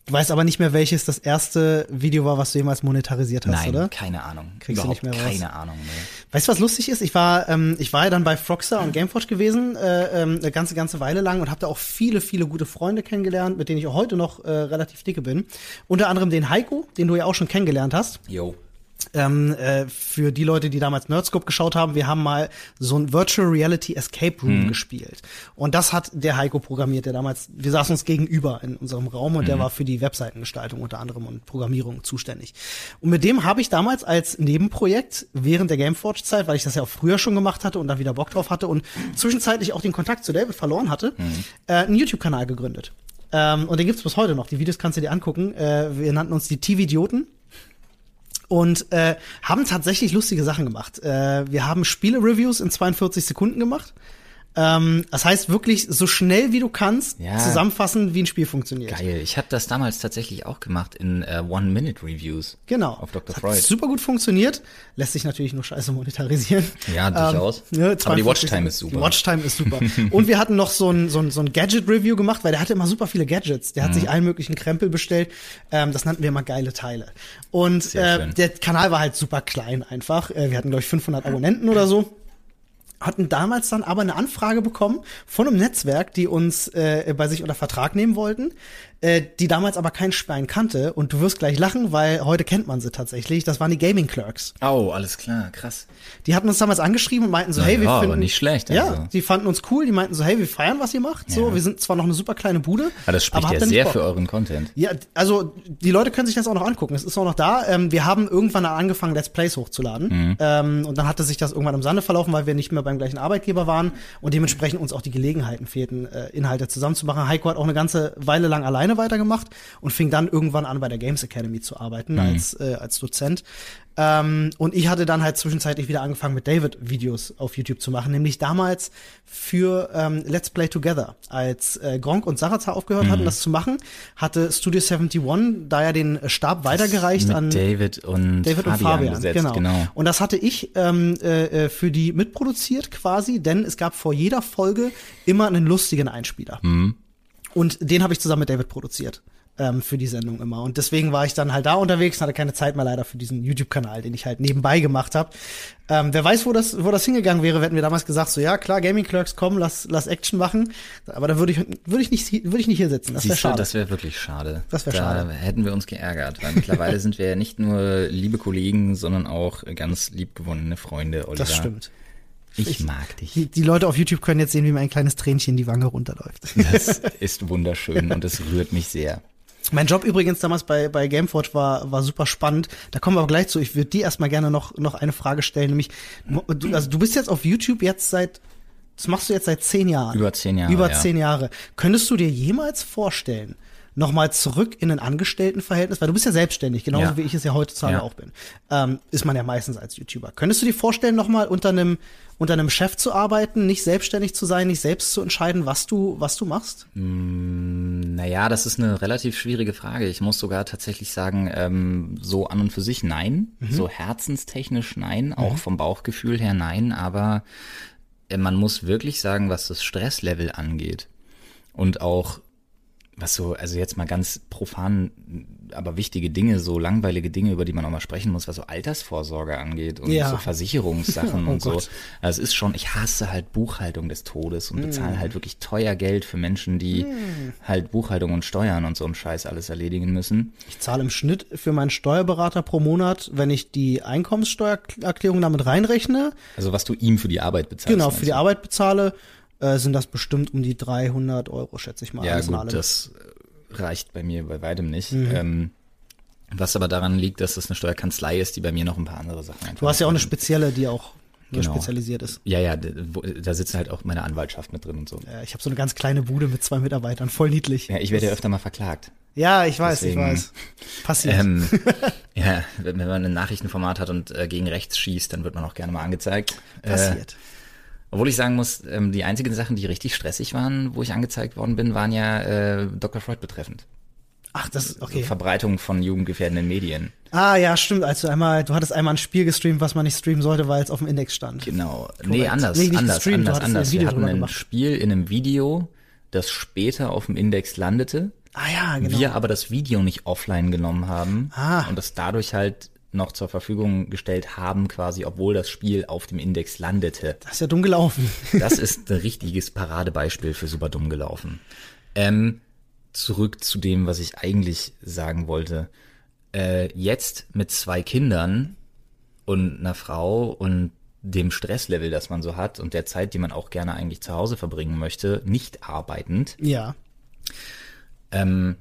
Du weißt aber nicht mehr, welches das erste Video war, was du jemals monetarisiert hast, Nein, oder? keine Ahnung. Kriegst du Überhaupt nicht mehr raus. keine Ahnung mehr. Weißt du, was lustig ist? Ich war, ähm, ich war ja dann bei Frogstar und Gameforge gewesen, äh, ähm, eine ganze, ganze Weile lang und habe da auch viele, viele gute Freunde kennengelernt, mit denen ich auch heute noch äh, relativ dicke bin. Unter anderem den Heiko, den du ja auch schon kennengelernt hast. Jo. Ähm, äh, für die Leute, die damals Nerdscope geschaut haben, wir haben mal so ein Virtual Reality Escape Room gespielt. Und das hat der Heiko programmiert, der damals, wir saßen uns gegenüber in unserem Raum und der war für die Webseitengestaltung unter anderem und Programmierung zuständig. Und mit dem habe ich damals als Nebenprojekt während der Gameforge-Zeit, weil ich das ja auch früher schon gemacht hatte und da wieder Bock drauf hatte und zwischenzeitlich auch den Kontakt zu David verloren hatte, äh, einen YouTube-Kanal gegründet. Ähm, und den gibt's bis heute noch. Die Videos kannst du dir angucken. Äh, wir nannten uns die TV-Idioten und äh, haben tatsächlich lustige Sachen gemacht. Äh, wir haben Spiele-Reviews in 42 Sekunden gemacht. Ähm, das heißt wirklich so schnell wie du kannst Ja. zusammenfassen, wie ein Spiel funktioniert. Geil. Ich habe das damals tatsächlich auch gemacht in äh, One-Minute-Reviews. Genau. Auf Dr. Das Freud. Hat super gut funktioniert. Lässt sich natürlich nur scheiße monetarisieren. Ja, durchaus. Ähm, ne, Aber die 42 Watchtime ist super. Die Watchtime ist super. Und wir hatten noch so ein, so ein, so ein Gadget-Review gemacht, weil der hatte immer super viele Gadgets. Der hat Mhm. sich allen möglichen Krempel bestellt. Ähm, das nannten wir immer geile Teile. Und äh, der Kanal war halt super klein einfach. Äh, wir hatten, glaube ich, 500 Abonnenten oder so hatten damals dann aber eine Anfrage bekommen von einem Netzwerk, die uns äh, bei sich unter Vertrag nehmen wollten, äh, die damals aber kein Schwein kannte. Und du wirst gleich lachen, weil heute kennt man sie tatsächlich. Das waren die Gaming Clerks. Oh, alles klar, krass. Die hatten uns damals angeschrieben und meinten so, Na hey, wir ja, aber finden nicht schlecht, Ja, also. die fanden uns cool. Die meinten so, hey, wir feiern, was ihr macht. So, Ja. wir sind zwar noch eine super kleine Bude, Aber Ah, das spricht habt ja sehr für euren Content. Ja, also die Leute können sich das auch noch angucken. Es ist auch noch da. Ähm, wir haben irgendwann angefangen, Let's Plays hochzuladen. Mhm. Ähm, und dann hatte sich das irgendwann im Sande verlaufen, weil wir nicht mehr beim gleichen Arbeitgeber waren und dementsprechend uns auch die Gelegenheiten fehlten, äh, Inhalte zusammenzumachen. Heiko hat auch eine ganze Weile lang alleine weitergemacht und fing dann irgendwann an, bei der Games Academy zu arbeiten als, äh, als Dozent. Ähm, und ich hatte dann halt zwischenzeitlich wieder angefangen, mit David Videos auf YouTube zu machen, nämlich damals für ähm, Let's Play Together. Als äh, Gronk und Sarazar aufgehört hatten, das zu machen, hatte Studio 71 da ja den Stab weitergereicht an David und David Fabian, und Fabian, besetzt, genau. genau. Und das hatte ich ähm, äh, äh, für die mitproduziert quasi, denn es gab vor jeder Folge immer einen lustigen Einspieler. Mhm. Und den habe ich zusammen mit David produziert ähm, für die Sendung immer. Und deswegen war ich dann halt da unterwegs, hatte keine Zeit mehr leider für diesen YouTube-Kanal, den ich halt nebenbei gemacht habe. Ähm, wer weiß, wo das, wo das hingegangen wäre, hätten wir damals gesagt, so ja klar, Gaming Clerks, komm, lass, lass Action machen. Aber da würde ich, würde ich nicht, würde ich nicht hier sitzen. Das wäre schade. das wäre wirklich schade. Das wär da schade. hätten wir uns geärgert, weil mittlerweile sind wir ja nicht nur liebe Kollegen, sondern auch ganz liebgewonnene Freunde, Oliver. das stimmt. Ich, mag dich. Die, die Leute auf YouTube können jetzt sehen, wie mir ein kleines Tränchen die Wange runterläuft. Das ist wunderschön und es rührt mich sehr. Mein Job übrigens damals bei, bei Gameforge war, war super spannend. Da kommen wir aber gleich zu. Ich würde dir erstmal gerne noch, noch eine Frage stellen, nämlich, du, also du bist jetzt auf YouTube jetzt seit, das machst du jetzt seit zehn Jahren. Über zehn Jahre, Über ja. zehn Jahre. Könntest du dir jemals vorstellen, nochmal zurück in ein Angestelltenverhältnis, weil du bist ja selbstständig, genauso Ja. wie ich es ja heutzutage Ja. auch bin. Ähm, ist man ja meistens als YouTuber. Könntest du dir vorstellen, nochmal unter einem, unter einem Chef zu arbeiten, nicht selbstständig zu sein, nicht selbst zu entscheiden, was du, was du machst? Naja, das ist eine relativ schwierige Frage. Ich muss sogar tatsächlich sagen, ähm, so an und für sich nein. So herzenstechnisch nein, auch vom Bauchgefühl her nein, aber äh, man muss wirklich sagen, was das Stresslevel angeht und auch was so, also jetzt mal ganz profan, aber wichtige Dinge, so langweilige Dinge, über die man auch mal sprechen muss, was so Altersvorsorge angeht und Ja. so Versicherungssachen Oh und so. Gott. Also es ist schon, ich hasse halt Buchhaltung des Todes und bezahle halt wirklich teuer Geld für Menschen, die halt Buchhaltung und Steuern und so einen Scheiß alles erledigen müssen. Ich zahle im Schnitt für meinen Steuerberater pro Monat, wenn ich die Einkommenssteuererklärung damit reinrechne, Also was du ihm für die Arbeit bezahlst. genau, für die? Arbeit bezahle, äh, sind das bestimmt um die 300 Euro, schätze ich mal. Ja gut, allem. das reicht bei mir bei weitem nicht. Mhm. Ähm, was aber daran liegt, dass es eine Steuerkanzlei ist, die bei mir noch ein paar andere Sachen einfach Du hast ja auch eine spezielle, die auch nur Genau. spezialisiert ist. Ja, ja, da sitzt halt auch meine Anwaltschaft mit drin und so. Äh, ich habe so eine ganz kleine Bude mit zwei Mitarbeitern, voll niedlich. Ja, ich werde ja öfter mal verklagt. Ja, ich weiß, Deswegen, ich weiß. Passiert. Ähm, ja, wenn man ein Nachrichtenformat hat und äh, gegen rechts schießt, dann wird man auch gerne mal angezeigt. Äh, Passiert. Obwohl ich sagen muss, ähm, die einzigen Sachen, die richtig stressig waren, wo ich angezeigt worden bin, waren ja äh, Dr. Freud betreffend. Ach, das ist okay. So Verbreitung von jugendgefährdenden Medien. Ah, ja, stimmt. Als du einmal, du hattest einmal ein Spiel gestreamt, was man nicht streamen sollte, weil es auf dem Index stand. Genau. Nee, anders, Nee, anders, gestreamt, anders, anders. Wir hatten ein gemacht. Spiel in einem Video, das später auf dem Index landete. Ah ja, genau. Wir aber das Video nicht offline genommen haben Ah. und das dadurch halt noch zur Verfügung gestellt haben, quasi, obwohl das Spiel auf dem Index landete. das ist ja dumm gelaufen. Das ist ein richtiges Paradebeispiel für super dumm gelaufen. Ähm, zurück zu dem, was ich eigentlich sagen wollte. Äh, jetzt mit zwei Kindern und einer Frau und dem Stresslevel, das man so hat und der Zeit, die man auch gerne eigentlich zu Hause verbringen möchte, nicht arbeitend, ja. ähm,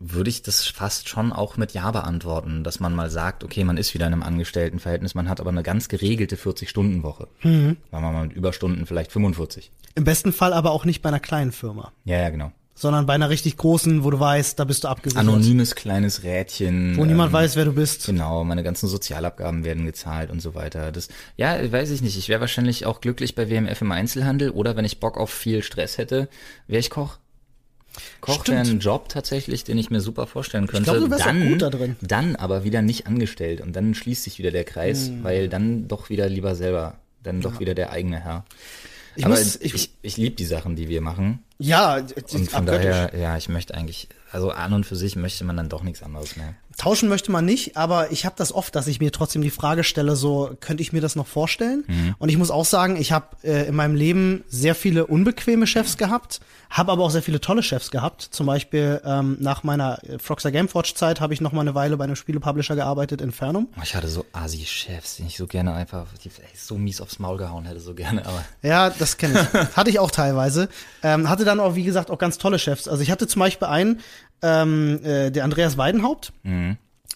würde ich das fast schon auch mit Ja beantworten, dass man mal sagt, okay, man ist wieder in einem Angestelltenverhältnis, man hat aber eine ganz geregelte 40-Stunden-Woche. Mhm. Sagen wir mal mit Überstunden vielleicht 45. Im besten Fall aber auch nicht bei einer kleinen Firma, Ja, ja, genau. sondern bei einer richtig großen, wo du weißt, da bist du abgesichert. Anonymes kleines Rädchen. Wo niemand ähm, weiß, wer du bist. Genau, meine ganzen Sozialabgaben werden gezahlt und so weiter. Das, ja, weiß ich nicht. Ich wäre wahrscheinlich auch glücklich bei WMF im Einzelhandel oder wenn ich Bock auf viel Stress hätte, wäre ich Koch. Koch wäre ein Job tatsächlich, den ich mir super vorstellen könnte. glaube, du wärst dann, gut da drin. Dann aber wieder nicht angestellt und dann schließt sich wieder der Kreis, Hm. weil dann doch wieder lieber selber, dann doch wieder der eigene Herr. Ich aber muss- ich, ich- ich, ich liebe die Sachen, die wir machen. Ja, Und von abgöttisch. daher, ja, ich möchte eigentlich, also an und für sich möchte man dann doch nichts anderes mehr. Tauschen möchte man nicht, aber ich habe das oft, dass ich mir trotzdem die Frage stelle, so könnte ich mir das noch vorstellen? Mhm. Und ich muss auch sagen, ich habe äh, in meinem Leben sehr viele unbequeme Chefs gehabt, habe aber auch sehr viele tolle Chefs gehabt. Zum Beispiel ähm, nach meiner äh, Froxer Gameforge Zeit habe ich noch mal eine Weile bei einem Spielepublisher gearbeitet, Infernum. Ich hatte so Asi-Chefs, die ich so gerne einfach, die ey, so mies aufs Maul gehauen hätte, so gerne, aber. Ja, das kenne ich. hatte ich auch teilweise. Ähm, hatte dann auch, wie gesagt, auch ganz tolle Chefs. Also ich hatte zum Beispiel einen, ähm, äh, der Andreas Weidenhaupt.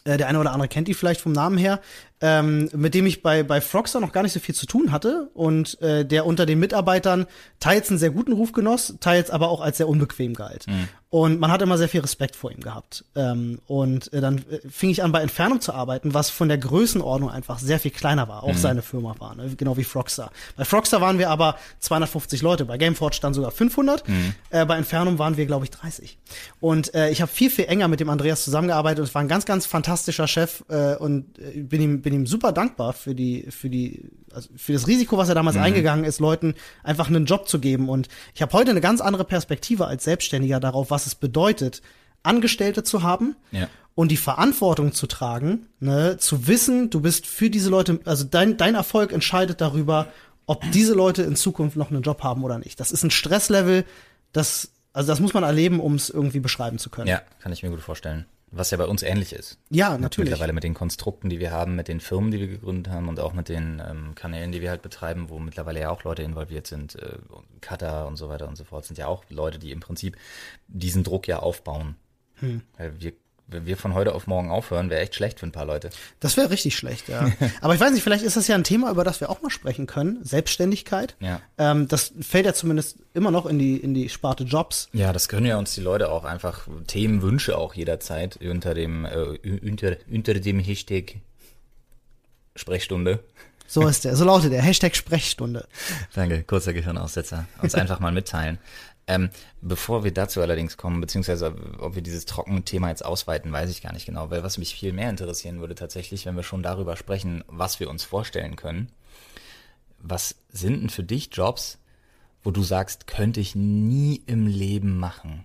Äh, der eine oder andere kennt die vielleicht vom Namen her, ähm, mit dem ich bei, bei Froxer noch gar nicht so viel zu tun hatte und äh, der unter den Mitarbeitern teils einen sehr guten Ruf genoss, teils aber auch als sehr unbequem galt. Und man hat immer sehr viel Respekt vor ihm gehabt. Ähm, und äh, dann äh, fing ich an, bei Entfernung zu arbeiten, was von der Größenordnung einfach sehr viel kleiner war, auch seine Firma war, ne? genau wie Frogstar. Bei Frogstar waren wir aber 250 Leute, bei Gameforge dann sogar 500, äh, bei Entfernung waren wir, glaube ich, 30. Und äh, ich habe viel, viel enger mit dem Andreas zusammengearbeitet und es war ein ganz, ganz fantastischer Chef äh, und äh, bin ihm, bin ihm super dankbar für die, für die, also für das Risiko, was er damals eingegangen ist, Leuten einfach einen Job zu geben. Und ich habe heute eine ganz andere Perspektive als Selbstständiger darauf, was es bedeutet, Angestellte zu haben Ja. und die Verantwortung zu tragen, ne, zu wissen, du bist für diese Leute, also dein, dein Erfolg entscheidet darüber, ob diese Leute in Zukunft noch einen Job haben oder nicht. Das ist ein Stresslevel, das, also das muss man erleben, um es irgendwie beschreiben zu können. Ja, kann ich mir gut vorstellen. Was ja bei uns ähnlich ist. Ja, natürlich. Mittlerweile mit den Konstrukten, die wir haben, mit den Firmen, die wir gegründet haben und auch mit den ähm, Kanälen, die wir halt betreiben, wo mittlerweile ja auch Leute involviert sind, äh, Cutter und so weiter und so fort, sind ja auch Leute, die im Prinzip diesen Druck ja aufbauen. Hm. Weil wir, wenn wir von heute auf morgen aufhören, wäre echt schlecht für ein paar Leute. Das wäre richtig schlecht, ja. Aber ich weiß nicht, vielleicht ist das ja ein Thema, über das wir auch mal sprechen können. Selbstständigkeit. Ja. Ähm, das fällt ja zumindest immer noch in die, in die Sparte Jobs. Ja, das können ja uns die Leute auch einfach Themenwünsche auch jederzeit unter dem äh, unter, unter dem Hashtag Sprechstunde. So ist der, so lautet der. Hashtag Sprechstunde. Danke, kurzer Gehirnaussetzer. Uns einfach mal mitteilen. Ähm, bevor wir dazu allerdings kommen, beziehungsweise ob wir dieses trockene Thema jetzt ausweiten, weiß ich gar nicht genau, weil was mich viel mehr interessieren würde tatsächlich, wenn wir schon darüber sprechen, was wir uns vorstellen können. Was sind denn für dich Jobs, wo du sagst, könnte ich nie im Leben machen?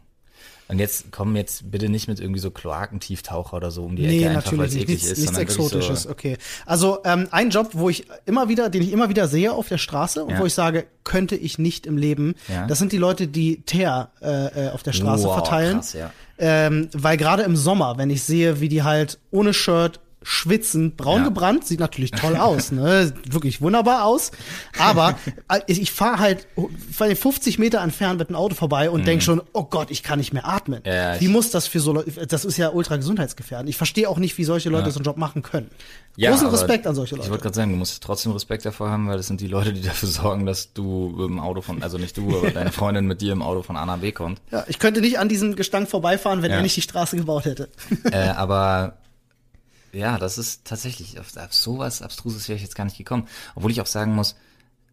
Und jetzt kommen jetzt bitte nicht mit irgendwie so Kloakentieftaucher oder so um die Nee, Ecke, einfach weil natürlich es eklig Nichts, ist, nichts Exotisches, so, okay. Also ähm, ein Job, wo ich immer wieder, den ich immer wieder sehe auf der Straße und Ja. wo ich sage, könnte ich nicht im Leben, Ja. das sind die Leute, die Teer äh, äh, auf der Straße Wow, verteilen. krass, ja. ähm, weil gerade im Sommer, wenn ich sehe, wie die halt ohne Shirt schwitzen, braun Ja. gebrannt, sieht natürlich toll aus, ne? Wirklich wunderbar aus. Aber äh, ich fahre halt von den 50 Meter entfernt mit einem Auto vorbei und denk schon, oh Gott, ich kann nicht mehr atmen. Mhm. Ja, wie muss das für so Leute, das ist ja ultra gesundheitsgefährdend. Ich verstehe auch nicht, wie solche Leute Ja. so einen Job machen können. Ja, Großen Respekt an solche Ich wollte Leute. gerade sagen, du musst trotzdem Respekt davor haben, weil das sind die Leute, die dafür sorgen, dass du im Auto von, also nicht du, aber deine Freundin mit dir im Auto von A nach B kommt. Ja, ich könnte nicht an diesem Gestank vorbeifahren, wenn er nicht die Straße gebaut hätte. äh, aber ja, das ist tatsächlich, auf, auf sowas Abstruses wäre ich jetzt gar nicht gekommen. Obwohl ich auch sagen muss,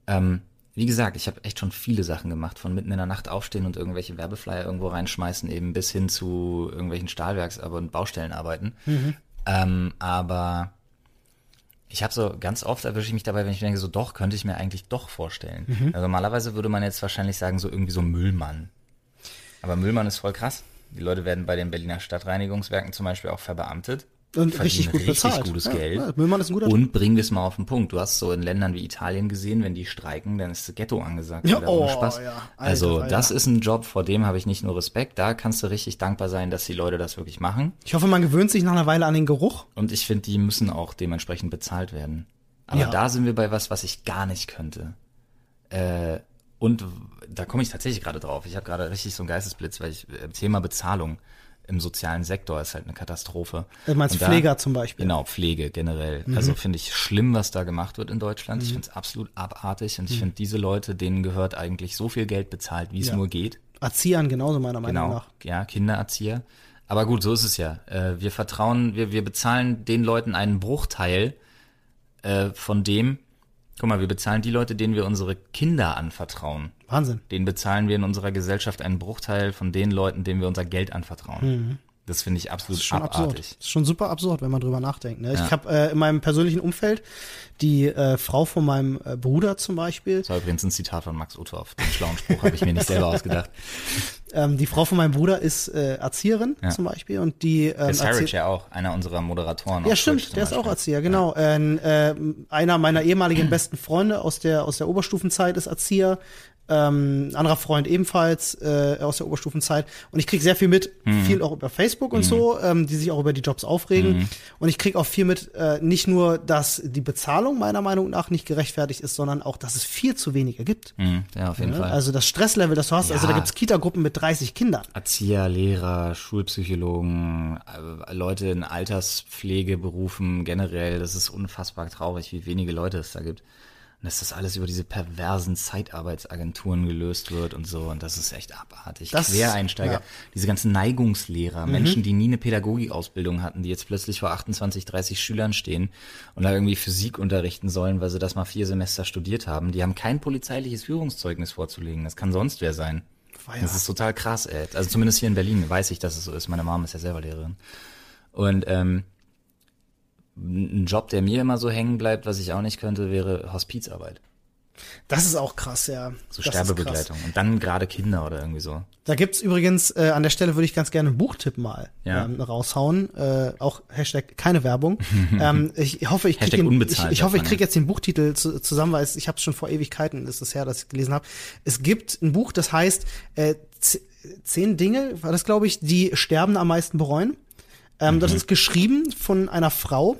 ähm, wie gesagt, ich habe echt schon viele Sachen gemacht, von mitten in der Nacht aufstehen und irgendwelche Werbeflyer irgendwo reinschmeißen, eben bis hin zu irgendwelchen Stahlwerks- und Baustellenarbeiten. Ähm, aber ich habe so ganz oft erwische ich mich dabei, wenn ich denke, so doch, könnte ich mir eigentlich doch vorstellen. Also normalerweise würde man jetzt wahrscheinlich sagen, so irgendwie so Müllmann. Aber Müllmann ist voll krass. Die Leute werden bei den Berliner Stadtreinigungswerken zum Beispiel auch verbeamtet. Und richtig gut richtig bezahlt. gutes Ja, Geld. ja, Müllmann ist ein guter Und bringen wir es mal auf den Punkt. Du hast so in Ländern wie Italien gesehen, wenn die streiken, dann ist das Ghetto angesagt. Ja, oh, Spaß. ja. Alter, also Alter. das ist ein Job, vor dem habe ich nicht nur Respekt. Da kannst du richtig dankbar sein, dass die Leute das wirklich machen. Ich hoffe, man gewöhnt sich nach einer Weile an den Geruch. Und ich finde, die müssen auch dementsprechend bezahlt werden. Aber Ja. da sind wir bei was, was ich gar nicht könnte. Äh, und da komme ich tatsächlich gerade drauf. Ich habe gerade richtig so einen Geistesblitz, weil ich äh, Thema Bezahlung im sozialen Sektor ist halt eine Katastrophe. Du meinst da- Pfleger zum Beispiel. Genau, Pflege generell. Mhm. Also finde ich schlimm, was da gemacht wird in Deutschland. Ich finde es absolut abartig und ich finde, diese Leute, denen gehört eigentlich so viel Geld bezahlt, wie es Mhm. Ja. nur geht. Erziehern genauso meiner Meinung Genau, nach. ja, Kindererzieher. Aber gut, so ist es ja. Äh, wir vertrauen, wir, wir bezahlen den Leuten einen Bruchteil äh, von dem, guck mal, wir bezahlen die Leute, denen wir unsere Kinder anvertrauen. Wahnsinn. Den bezahlen wir in unserer Gesellschaft einen Bruchteil von den Leuten, denen wir unser Geld anvertrauen. Das finde ich absolut Mhm. Das ist schon absurd. abartig. Das ist schon super absurd, wenn man drüber nachdenkt. Ne? Ich habe äh, in meinem persönlichen Umfeld die äh, Frau von meinem äh, Bruder zum Beispiel, Das war übrigens ein Zitat von Max Uthoff. Den schlauen Spruch habe ich mir nicht selber ausgedacht. ähm, die Frau von meinem Bruder ist äh, Erzieherin Ja. zum Beispiel und die ähm, Der ist Harwich ja auch, einer unserer Moderatoren. Ja, Twitch stimmt, zum der ist auch. Erzieher, genau. Ein, äh, einer meiner ehemaligen besten Freunde aus der, aus der Oberstufenzeit ist Erzieher. Ähm, ein anderer Freund ebenfalls äh, aus der Oberstufenzeit. Und ich krieg sehr viel mit, Mhm. viel auch über Facebook und so, ähm, die sich auch über die Jobs aufregen. Mhm. Und ich krieg auch viel mit, äh, nicht nur, dass die Bezahlung meiner Meinung nach nicht gerechtfertigt ist, sondern auch, dass es viel zu wenige gibt. Mhm, ja, auf jeden Ne? Fall. Also das Stresslevel, das du hast, also Ja. da gibt's Kita-Gruppen mit 30 Kindern. Erzieher, Lehrer, Schulpsychologen, äh, Leute in Alterspflegeberufen generell, das ist unfassbar traurig, wie wenige Leute es da gibt. Und dass das alles über diese perversen Zeitarbeitsagenturen gelöst wird und so. Und das ist echt abartig. Das- Quereinsteiger, ja. diese ganzen Neigungslehrer, Menschen, die nie eine Pädagogikausbildung hatten, die jetzt plötzlich vor 28, 30 Schülern stehen und da irgendwie Physik unterrichten sollen, weil sie das mal vier Semester studiert haben. Die haben kein polizeiliches Führungszeugnis vorzulegen. Das kann sonst wer sein. Ja- Das ist total krass, ey. Also zumindest hier in Berlin weiß ich, dass es so ist. Meine Mom ist ja selber Lehrerin. Und ähm, ein Job, der mir immer so hängen bleibt, was ich auch nicht könnte, wäre Hospizarbeit. Das ist auch krass, ja. So Das. Sterbebegleitung. Und dann gerade Kinder oder irgendwie so. Da gibt's übrigens, äh, an der Stelle würde ich ganz gerne einen Buchtipp mal Ja. ähm, raushauen. Äh, auch Hashtag keine Werbung. ähm, ich hoffe, ich kriege ich, ich hoffe, ich kriege jetzt den Buchtitel zu, zusammen, weil ich habe es schon vor Ewigkeiten, ist es her, dass ich gelesen habe. Es gibt ein Buch, das heißt äh, Zehn Dinge, war das glaube ich, die Sterben am meisten bereuen. Ähm, Mhm. Das ist geschrieben von einer Frau,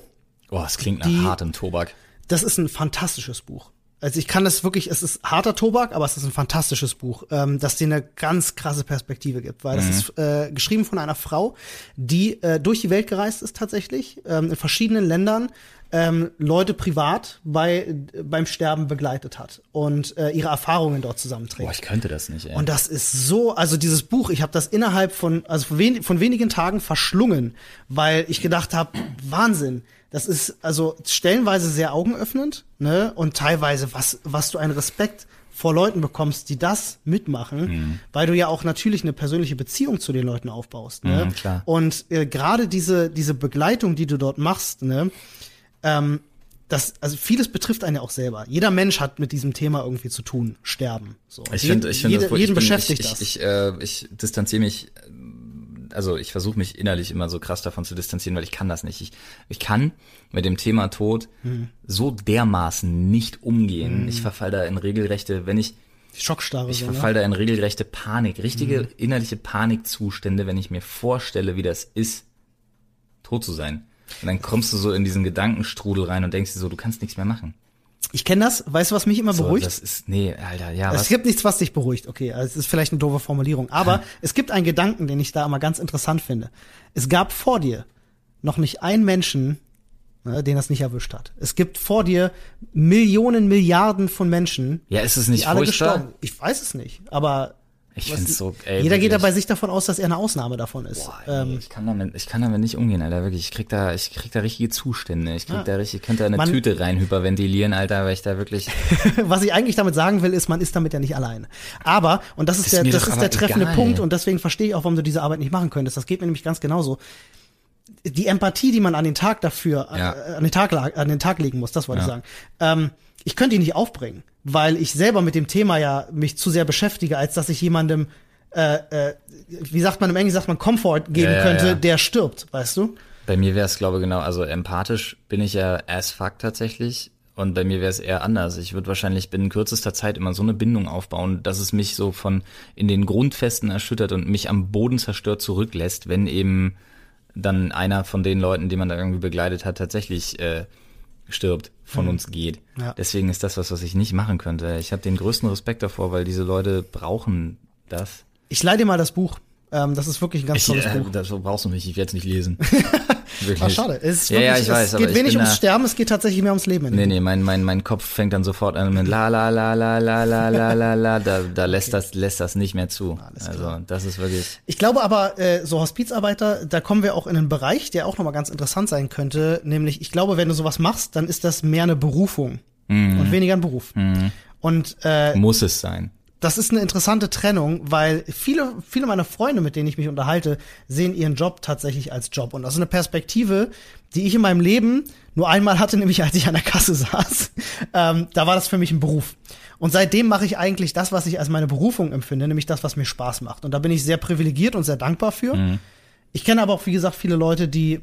Oh, das klingt nach Die- hartem Tobak. das ist ein fantastisches Buch. Also ich kann das wirklich, es ist harter Tobak, aber es ist ein fantastisches Buch, ähm, das dir eine ganz krasse Perspektive gibt, weil das ist äh, geschrieben von einer Frau, die äh, durch die Welt gereist ist tatsächlich, ähm, in verschiedenen Ländern ähm, Leute privat bei beim Sterben begleitet hat und äh, ihre Erfahrungen dort zusammenträgt. Boah, ich könnte das nicht, ey. Und das ist so, also dieses Buch, ich habe das innerhalb von, also von, wen, von wenigen Tagen verschlungen, weil ich gedacht habe, Wahnsinn. Das ist also stellenweise sehr augenöffnend, ne? Und teilweise, was, was du einen Respekt vor Leuten bekommst, die das mitmachen, weil du ja auch natürlich eine persönliche Beziehung zu den Leuten aufbaust. Ne? Mhm. Und äh, gerade diese, diese Begleitung, die du dort machst, ne, ähm, das, also vieles betrifft einen ja auch selber. Jeder Mensch hat mit diesem Thema irgendwie zu tun, sterben. So. Ich finde, ich finde, jede, jeden ich bin- beschäftigt ich, das. Ich, ich, äh, ich distanziere mich, ähm, also ich versuche mich innerlich immer so krass davon zu distanzieren, weil ich kann das nicht. Ich, ich kann mit dem Thema Tod Mhm. so dermaßen nicht umgehen. Ich verfall da in regelrechte, wenn ich Schockstarre. ich ne? verfall da in regelrechte Panik, richtige innerliche Panikzustände, wenn ich mir vorstelle, wie das ist, tot zu sein. Und dann kommst du so in diesen Gedankenstrudel rein und denkst dir so, du kannst nichts mehr machen. Ich kenne das. Weißt du, was mich immer So, beruhigt? das ist, nee, Alter, ja, es was? gibt nichts, was dich beruhigt. Okay, also es ist vielleicht eine doofe Formulierung. Aber es gibt einen Gedanken, den ich da immer ganz interessant finde. Es gab vor dir noch nicht einen Menschen, ne, den das nicht erwischt hat. Es gibt vor dir Millionen, Milliarden von Menschen, Ja, ist es nicht die alle furchtbar? gestorben. Ich weiß es nicht, aber Ich find's so, ey, jeder geht wirklich. dabei sich davon aus, dass er eine Ausnahme davon ist. Boah, ey, ähm, ich kann damit, ich kann damit nicht umgehen, Alter, wirklich. Ich krieg da, ich krieg da richtige Zustände. Ich krieg Ja. da richtig, ich könnte da eine Man- Tüte rein hyperventilieren, Alter, weil ich da wirklich, was ich eigentlich damit sagen will, ist, man ist damit ja nicht allein. Aber, und das ist ist der, das ist der treffende egal. Punkt und deswegen verstehe ich auch, warum du diese Arbeit nicht machen könntest. Das geht mir nämlich ganz genauso. Die Empathie, die man an den Tag dafür, Ja. äh, an den Tag, an den Tag legen muss, das wollte ich Ja. sagen. Ähm, ich könnte die nicht aufbringen, weil ich selber mit dem Thema ja mich zu sehr beschäftige, als dass ich jemandem äh, äh, wie sagt man im Englischen, sagt man Comfort geben Ja, ja, könnte, ja. der stirbt, weißt du? Bei mir wäre es, glaube ich, genau, also empathisch bin ich ja as fuck tatsächlich. Und bei mir wäre es eher anders. Ich würde wahrscheinlich binnen kürzester Zeit immer so eine Bindung aufbauen, dass es mich so von in den Grundfesten erschüttert und mich am Boden zerstört zurücklässt, wenn eben dann einer von den Leuten, die man da irgendwie begleitet hat, tatsächlich äh, stirbt, von uns geht. Ja. Deswegen ist das was, was ich nicht machen könnte. Ich habe den größten Respekt davor, weil diese Leute brauchen das. Ich leih dir mal das Buch. Ähm, das ist wirklich ein ganz Ich, tolles äh, Buch. das brauchst du nicht, ich werde es nicht lesen. Wirklich. Ach, schade. Es, Ja, ja, wirklich, ich weiß, es aber geht ich wenig ums da- Sterben, es geht tatsächlich mehr ums Leben. Nee, nee, mein, mein, mein Kopf fängt dann sofort an mit la la la la la la la la la. Da, da lässt das lässt das nicht mehr zu. Alles also das ist wirklich. Ich glaube aber, äh, so Hospizarbeiter, da kommen wir auch in einen Bereich, der auch nochmal ganz interessant sein könnte. Nämlich, ich glaube, wenn du sowas machst, dann ist das mehr eine Berufung Mhm. und weniger ein Beruf. Und äh, Muss es sein. Das ist eine interessante Trennung, weil viele, viele meiner Freunde, mit denen ich mich unterhalte, sehen ihren Job tatsächlich als Job. Und das ist eine Perspektive, die ich in meinem Leben nur einmal hatte, nämlich als ich an der Kasse saß. Ähm, da war das für mich ein Beruf. Und seitdem mache ich eigentlich das, was ich als meine Berufung empfinde, nämlich das, was mir Spaß macht. Und da bin ich sehr privilegiert und sehr dankbar für. Ich kenne aber auch, wie gesagt, viele Leute, die,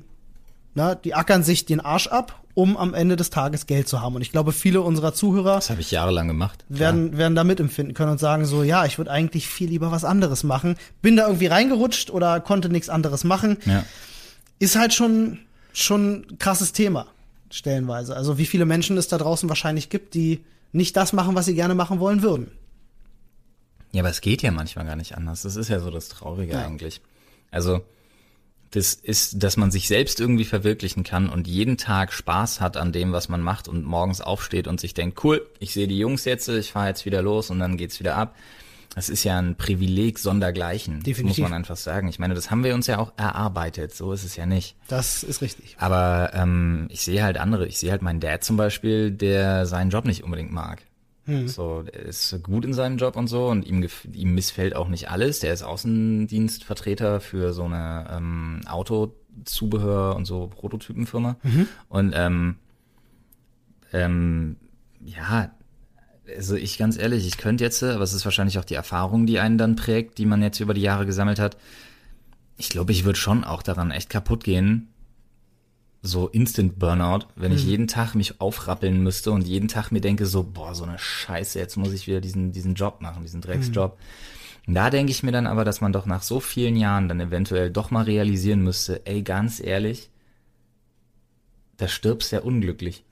na, die ackern sich den Arsch ab, um am Ende des Tages Geld zu haben. Und ich glaube, viele unserer Zuhörer Das habe ich jahrelang gemacht. werden, werden da mitempfinden können und sagen so, ja, ich würde eigentlich viel lieber was anderes machen. Bin da irgendwie reingerutscht oder konnte nichts anderes machen. Ja. Ist halt schon, schon ein krasses Thema, stellenweise. Also wie viele Menschen es da draußen wahrscheinlich gibt, die nicht das machen, was sie gerne machen wollen würden. Ja, aber es geht ja manchmal gar nicht anders. Das ist ja so das Traurige Ja. eigentlich. Also, das ist, dass man sich selbst irgendwie verwirklichen kann und jeden Tag Spaß hat an dem, was man macht und morgens aufsteht und sich denkt, cool, ich sehe die Jungs jetzt, ich fahre jetzt wieder los und dann geht's wieder ab. Das ist ja ein Privileg sondergleichen. Definitiv. muss man einfach sagen. Ich meine, das haben wir uns ja auch erarbeitet. So ist es ja nicht. Das ist richtig. Aber ähm, ich sehe halt andere. Ich sehe halt meinen Dad zum Beispiel, der seinen Job nicht unbedingt mag. So, der ist gut in seinem Job und so und ihm, ihm missfällt auch nicht alles. Der ist Außendienstvertreter für so eine ähm, Autozubehör und so Prototypenfirma. Und ähm, ähm, ja, also ich ganz ehrlich, ich könnte jetzt, aber es ist wahrscheinlich auch die Erfahrung, die einen dann prägt, die man jetzt über die Jahre gesammelt hat. Ich glaube, ich würde schon auch daran echt kaputt gehen. So Instant Burnout, wenn ich jeden Tag mich aufrappeln müsste und jeden Tag mir denke so, boah, so eine Scheiße, jetzt muss ich wieder diesen, diesen Job machen, diesen Drecksjob. Und da denke ich mir dann aber, dass man doch nach so vielen Jahren dann eventuell doch mal realisieren müsste, ey, ganz ehrlich, da stirbst du ja unglücklich.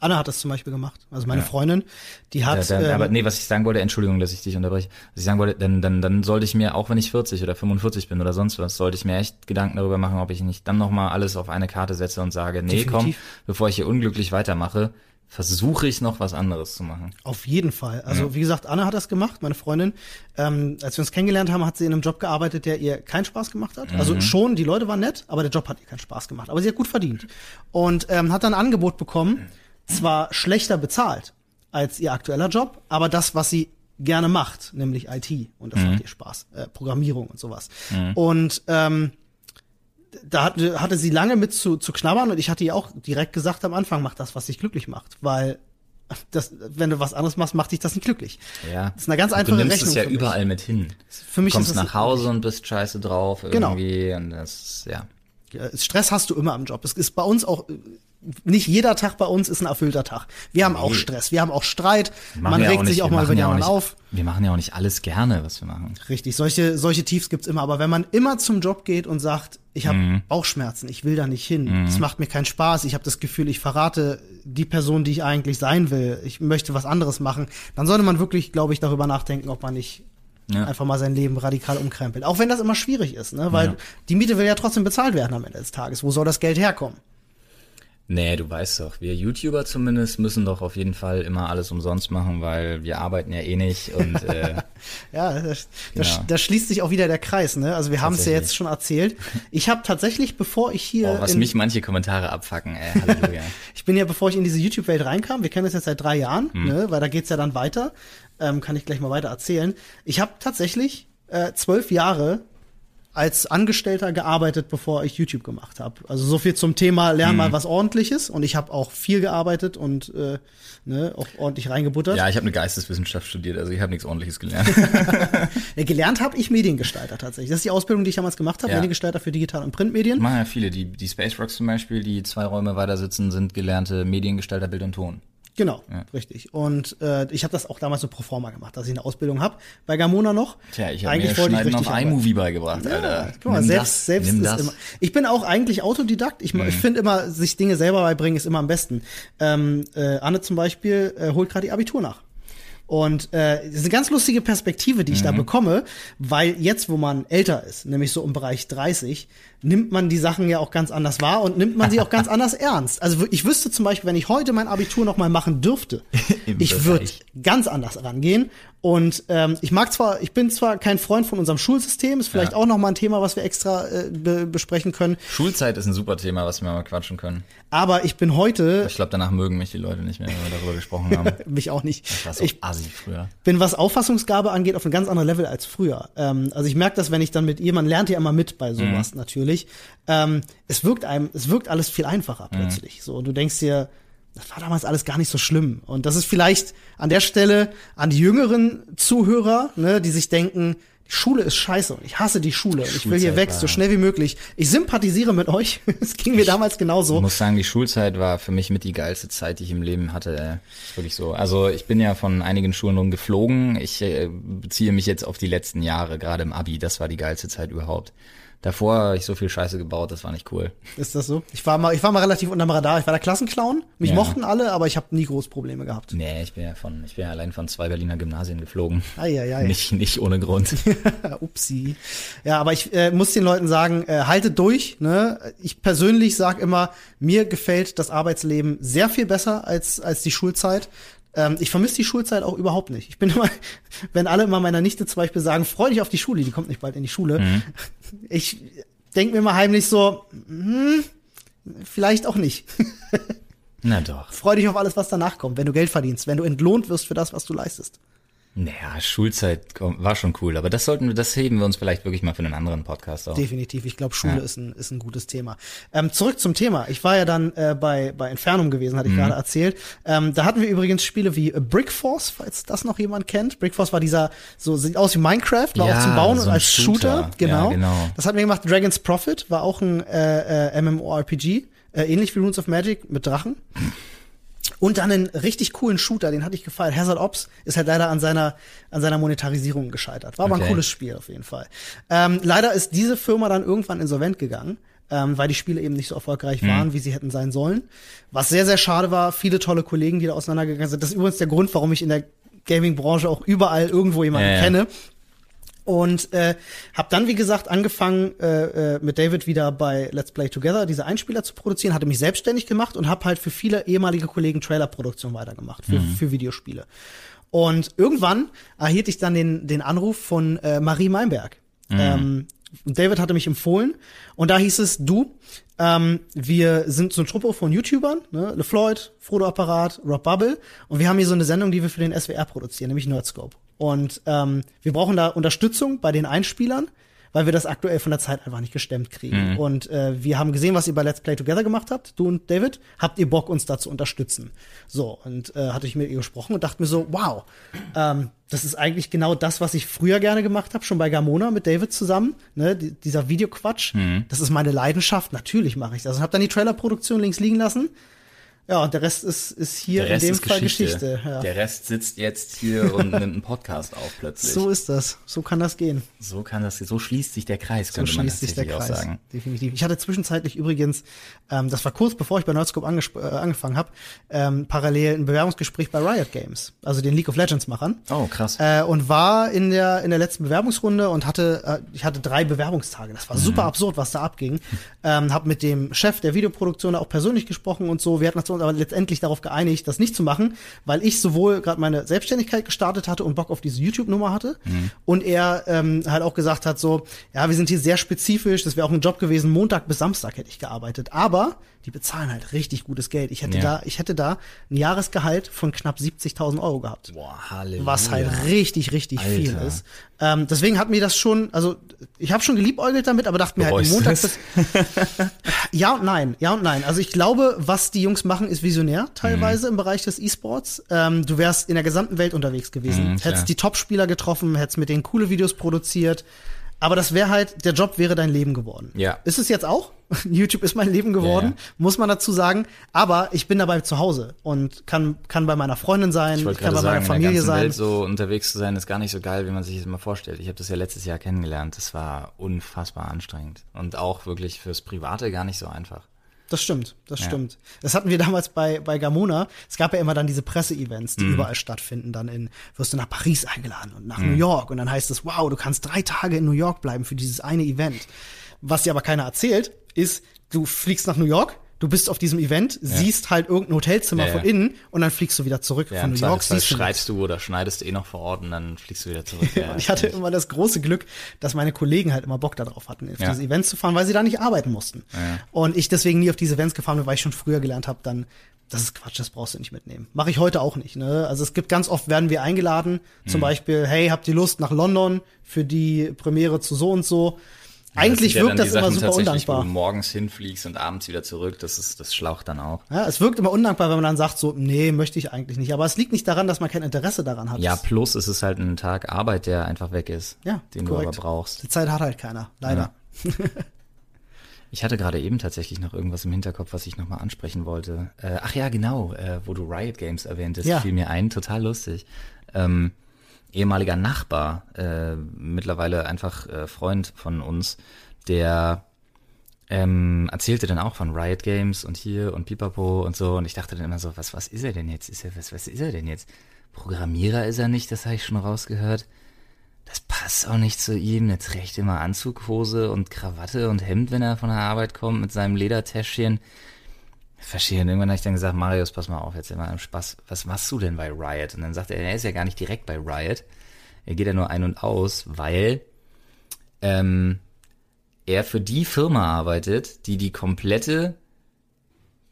Anna hat das zum Beispiel gemacht. Also meine Ja. Freundin, die hat. Ja, dann, ähm, aber nee, was ich sagen wollte, Entschuldigung, dass ich dich unterbreche. Was ich sagen wollte, dann, dann, dann sollte ich mir, auch wenn ich 40 oder 45 bin oder sonst was, sollte ich mir echt Gedanken darüber machen, ob ich nicht dann nochmal alles auf eine Karte setze und sage, nee, komm, Definitiv. bevor ich hier unglücklich weitermache, versuche ich noch was anderes zu machen. Auf jeden Fall. Also wie gesagt, Anna hat das gemacht, meine Freundin. Ähm, als wir uns kennengelernt haben, hat sie in einem Job gearbeitet, der ihr keinen Spaß gemacht hat. Mhm. Also schon, die Leute waren nett, aber der Job hat ihr keinen Spaß gemacht. Aber sie hat gut verdient. Und ähm, hat dann ein Angebot bekommen, zwar schlechter bezahlt als ihr aktueller Job, aber das, was sie gerne macht, nämlich IT. Und das macht ihr Spaß. Äh, Programmierung und sowas. Und ähm, da hatte, hatte sie lange mit zu, zu knabbern und ich hatte ihr auch direkt gesagt am Anfang, mach das, was dich glücklich macht. Weil das, wenn du was anderes machst, macht dich das nicht glücklich. Ja. Das ist eine ganz einfache Du nimmst Rechnung es ja überall mit hin. Für mich du kommst ist nach Hause und bist scheiße drauf Genau. irgendwie und das, ja. Stress hast du immer am Job. Es ist bei uns auch, nicht jeder Tag bei uns ist ein erfüllter Tag. Wir haben auch Nee. Stress, wir haben auch Streit, man ja regt nicht- sich auch mal über die auch anderen auf. Wir machen ja auch nicht alles gerne, was wir machen. Richtig, solche, solche Tiefs gibt's immer. Aber wenn man immer zum Job geht und sagt, ich habe Mhm. Bauchschmerzen, ich will da nicht hin, es macht mir keinen Spaß, ich habe das Gefühl, ich verrate die Person, die ich eigentlich sein will, ich möchte was anderes machen, dann sollte man wirklich, glaube ich, darüber nachdenken, ob man nicht Ja. einfach mal sein Leben radikal umkrempelt. Auch wenn das immer schwierig ist, ne? weil Ja. die Miete will ja trotzdem bezahlt werden am Ende des Tages. Wo soll das Geld herkommen? Nee, du weißt doch, wir YouTuber zumindest müssen doch auf jeden Fall immer alles umsonst machen, weil wir arbeiten ja eh nicht und äh, Ja, das, Genau. das, da schließt sich auch wieder der Kreis. Ne? Also wir haben es ja jetzt schon erzählt. Ich habe tatsächlich, bevor ich hier, oh, was in, mich manche Kommentare abfacken, ey, Halleluja. ich bin ja, bevor ich in diese YouTube-Welt reinkam, wir kennen das jetzt seit drei Jahren, Hm. ne? weil da geht's ja dann weiter, ähm, kann ich gleich mal weiter erzählen. Ich habe tatsächlich äh, zwölf Jahre als Angestellter gearbeitet, bevor ich YouTube gemacht habe. Also so viel zum Thema lern Hm. mal was Ordentliches und ich habe auch viel gearbeitet und äh, ne, auch ordentlich reingebuttert. ja, ich habe eine Geisteswissenschaft studiert, also ich habe nichts ordentliches gelernt. Gelernt habe ich Mediengestalter tatsächlich. Das ist die Ausbildung, die ich damals gemacht habe, Ja. Mediengestalter für Digital- und Printmedien. Machen ja viele. Die, die Space Rocks zum Beispiel, die zwei Räume weiter sitzen, sind gelernte Mediengestalter Bild und Ton. Genau, richtig. Und äh, ich habe das auch damals so pro forma gemacht, dass ich eine Ausbildung habe. Bei Gamona noch. Tja, ich habe mir wollte ich Schneiden auf iMovie beigebracht, Ja, Alter. guck mal, Nimm selbst, das, selbst nimm ist das. Mhm. immer. Ich bin auch eigentlich Autodidakt. Ich, ich finde immer, sich Dinge selber beibringen ist immer am besten. Ähm, äh, Anne zum Beispiel äh, holt gerade ihr Abitur nach. Und äh, das ist eine ganz lustige Perspektive, die ich da Mhm. bekomme, weil jetzt, wo man älter ist, nämlich so im Bereich 30, nimmt man die Sachen ja auch ganz anders wahr und nimmt man sie auch ganz anders ernst. Also ich wüsste zum Beispiel, wenn ich heute mein Abitur noch mal machen dürfte, ich würde ganz anders rangehen. Und ähm, ich mag zwar, ich bin zwar kein Freund von unserem Schulsystem, ist vielleicht Ja. auch noch mal ein Thema, was wir extra äh, be besprechen können. Schulzeit ist ein super Thema, was wir mal quatschen können. Aber ich bin heute, Ich glaube, danach mögen mich die Leute nicht mehr, wenn wir darüber gesprochen haben. mich auch nicht, Das war so ich assi früher. bin, was Auffassungsgabe angeht, auf ein ganz anderes Level als früher. Ähm, also ich merke das, wenn ich dann mit jemand lernt ja immer mit bei sowas natürlich. Ähm, es wirkt einem, es wirkt alles viel einfacher plötzlich. So, und du denkst dir, das war damals alles gar nicht so schlimm. Und das ist vielleicht an der Stelle an die jüngeren Zuhörer, ne, die sich denken, die Schule ist scheiße und ich hasse die Schule und ich will hier weg, war- so schnell wie möglich. Ich sympathisiere mit euch. Es ging mir damals Ich genauso. muss sagen, die Schulzeit war für mich mit die geilste Zeit, die ich im Leben hatte. Ist wirklich so. Also ich bin ja von einigen Schulen rumgeflogen. Ich äh, beziehe mich jetzt auf die letzten Jahre, gerade im Abi. Das war die geilste Zeit überhaupt. Davor habe ich so viel Scheiße gebaut, das war nicht cool. Ist das so? Ich war mal, ich war mal relativ unterm Radar. Ich war der Klassenclown. Mich Ja. mochten alle, aber ich habe nie groß Probleme gehabt. Nee, ich bin ja von, ich bin ja allein von zwei Berliner Gymnasien geflogen. Eieiei. Nicht, nicht ohne Grund. Upsi. Ja, aber ich äh, muss den Leuten sagen, äh, haltet durch. Ne? Ich persönlich sag immer, mir gefällt das Arbeitsleben sehr viel besser als, als die Schulzeit. Ähm, ich vermisse die Schulzeit auch überhaupt nicht. Ich bin immer, wenn alle immer meiner Nichte zum Beispiel sagen, freu dich auf die Schule, die kommt nicht bald in die Schule. Ich denk mir mal heimlich so, hm, vielleicht auch nicht. Na doch. freu dich auf alles, was danach kommt, wenn du Geld verdienst, wenn du entlohnt wirst für das, was du leistest. Naja, Schulzeit war schon cool, aber das sollten wir, das heben wir uns vielleicht wirklich mal für einen anderen Podcast auf. Definitiv. Ich glaube, Schule Ja. ist, ein, ist ein gutes Thema. Ähm, zurück zum Thema. Ich war ja dann äh, bei, bei Infernum gewesen, Mhm. hatte ich gerade erzählt. Ähm, da hatten wir übrigens Spiele wie äh, Brick Force, falls das noch jemand kennt. Brick Force war dieser, so sieht aus wie Minecraft, war Ja, auch zum Bauen so und als Shooter. Shooter. Genau. Ja, genau. Das hatten wir gemacht. Dragon's Prophet war auch ein äh, äh, MMORPG, äh, ähnlich wie Runes of Magic mit Drachen. Und dann einen richtig coolen Shooter, den hatte ich gefeiert. Hazard Ops ist halt leider an seiner, an seiner Monetarisierung gescheitert. War aber ein cooles Spiel auf jeden Fall. Ähm, leider ist diese Firma dann irgendwann insolvent gegangen, ähm, weil die Spiele eben nicht so erfolgreich waren, wie sie hätten sein sollen. Was sehr, sehr schade war. Viele tolle Kollegen, die da auseinandergegangen sind. Das ist übrigens der Grund, warum ich in der Gaming-Branche auch überall irgendwo jemanden Ja, ja. kenne. Und äh, habe dann, wie gesagt, angefangen äh, äh, mit David wieder bei Let's Play Together diese Einspieler zu produzieren, hatte mich selbstständig gemacht und habe halt für viele ehemalige Kollegen Trailerproduktion weitergemacht für, für Videospiele. Und irgendwann erhielt ich dann den, den Anruf von äh, Marie Meinberg. Ähm, David hatte mich empfohlen und da hieß es, du, ähm, wir sind so eine Truppe von YouTubern, ne? LeFloid, Frodo Apparat, Rob Bubble und wir haben hier so eine Sendung, die wir für den SWR produzieren, nämlich Nerdscope. Und ähm, wir brauchen da Unterstützung bei den Einspielern, weil wir das aktuell von der Zeit einfach nicht gestemmt kriegen. Und äh, wir haben gesehen, was ihr bei Let's Play Together gemacht habt, du und David. Habt ihr Bock, uns da zu unterstützen? So, und äh, hatte ich mit ihr gesprochen und dachte mir so, wow, ähm, das ist eigentlich genau das, was ich früher gerne gemacht habe, schon bei Gamona mit David zusammen, ne, die, dieser Videoquatsch. Das ist meine Leidenschaft, natürlich mache ich das. Und habe dann die Trailerproduktion links liegen lassen. Ja, und der Rest ist, ist hier in dem Fall Geschichte. Geschichte. ja. Der Rest sitzt jetzt hier und nimmt einen Podcast auf plötzlich. So ist das. So kann das gehen. So kann das, so schließt sich der Kreis, So könnte man schließt sich der Kreis. auch sagen. Definitiv. Ich hatte zwischenzeitlich übrigens, ähm, das war kurz bevor ich bei Nerdscope äh, angefangen habe, ähm, parallel ein Bewerbungsgespräch bei Riot Games, also den League of Legends Machern. Oh, krass. Äh, und war in der in der letzten Bewerbungsrunde und hatte äh, ich hatte drei Bewerbungstage. Das war super absurd, was da abging. Ähm, hab mit dem Chef der Videoproduktion auch persönlich gesprochen und so. Wir hatten uns aber letztendlich darauf geeinigt, das nicht zu machen, weil ich sowohl gerade meine Selbstständigkeit gestartet hatte und Bock auf diese YouTube-Nummer hatte und er ähm, halt auch gesagt hat so, ja, wir sind hier sehr spezifisch. Das wäre auch ein Job gewesen. Montag bis Samstag hätte ich gearbeitet, aber die bezahlen halt richtig gutes Geld. Ich hätte Ja. da ich hätte da ein Jahresgehalt von knapp 70.000 Euro gehabt Boah, Halleluja. was halt richtig, richtig viel Alter. ist. Ähm, deswegen hat mir das schon, also ich habe schon geliebäugelt damit, aber dachte mir halt, Montag bis, Ja und nein, ja und nein. Also ich glaube, was die Jungs machen, ist visionär teilweise mhm. im Bereich des E-Sports. Ähm, du wärst in der gesamten Welt unterwegs gewesen, mhm, hättest die Top-Spieler getroffen, hättest mit denen coole Videos produziert. Aber das wäre halt, der Job wäre dein Leben geworden. Ja. Ist es jetzt auch? YouTube ist mein Leben geworden, ja, ja. muss man dazu sagen. Aber ich bin dabei zu Hause und kann, kann bei meiner Freundin sein, ich kann bei sagen, meiner Familie in der sein. Welt so unterwegs zu sein, ist gar nicht so geil, wie man sich das immer vorstellt. Ich habe das ja letztes Jahr kennengelernt. Das war unfassbar anstrengend. Und auch wirklich fürs Private gar nicht so einfach. Das stimmt, das ja. stimmt. Das hatten wir damals bei, bei Gamona. Es gab ja immer dann diese Presse-Events, die mhm. überall stattfinden. Dann in, wirst du nach Paris eingeladen und nach mhm. New York. Und dann heißt es, wow, du kannst drei Tage in New York bleiben für dieses eine Event. Was dir aber keiner erzählt, ist, du fliegst nach New York, du bist auf diesem Event, ja. siehst halt irgendein Hotelzimmer ja, von innen und dann fliegst du wieder zurück von New York. Siehst du schreibst du oder schneidest eh noch vor Ort und dann fliegst du wieder zurück. ich hatte immer das große Glück, dass meine Kollegen halt immer Bock darauf hatten, auf diese Events zu fahren, weil sie da nicht arbeiten mussten. Und ich deswegen nie auf diese Events gefahren bin, weil ich schon früher gelernt habe, dann das ist Quatsch, das brauchst du nicht mitnehmen. Mache ich heute auch nicht. Ne? Also es gibt ganz oft werden wir eingeladen, zum hm. Beispiel, hey, habt ihr Lust nach London für die Premiere zu so und so? Eigentlich wirkt das immer super undankbar. Wo du morgens hinfliegst und abends wieder zurück, das ist, das schlaucht dann auch. Ja, es wirkt immer undankbar, wenn man dann sagt so, nee, möchte ich eigentlich nicht. Aber es liegt nicht daran, dass man kein Interesse daran hat. Ja, plus es ist halt ein Tag Arbeit, der einfach weg ist. Ja, den korrekt. du aber brauchst. Die Zeit hat halt keiner, leider. Ja. Ich hatte gerade eben tatsächlich noch irgendwas im Hinterkopf, was ich nochmal ansprechen wollte. Äh, ach ja, genau, äh, wo du Riot Games erwähntest, ja. fiel mir ein, total lustig. Ähm, ehemaliger Nachbar, äh, mittlerweile einfach äh, Freund von uns, der ähm, erzählte dann auch von Riot Games und hier und Pipapo und so. Und ich dachte dann immer so, was, was ist er denn jetzt? Ist er, was, was ist er denn jetzt? Programmierer ist er nicht, das habe ich schon rausgehört. Das passt auch nicht zu ihm. Er trägt immer Anzughose und Krawatte und Hemd, wenn er von der Arbeit kommt, mit seinem Ledertäschchen. Verstehe. Und irgendwann habe ich dann gesagt, Marius, pass mal auf, jetzt immer im Spaß. Was machst du denn bei Riot? Und dann sagt er, er ist ja gar nicht direkt bei Riot. Er geht ja nur ein und aus, weil ähm, er für die Firma arbeitet, die die komplette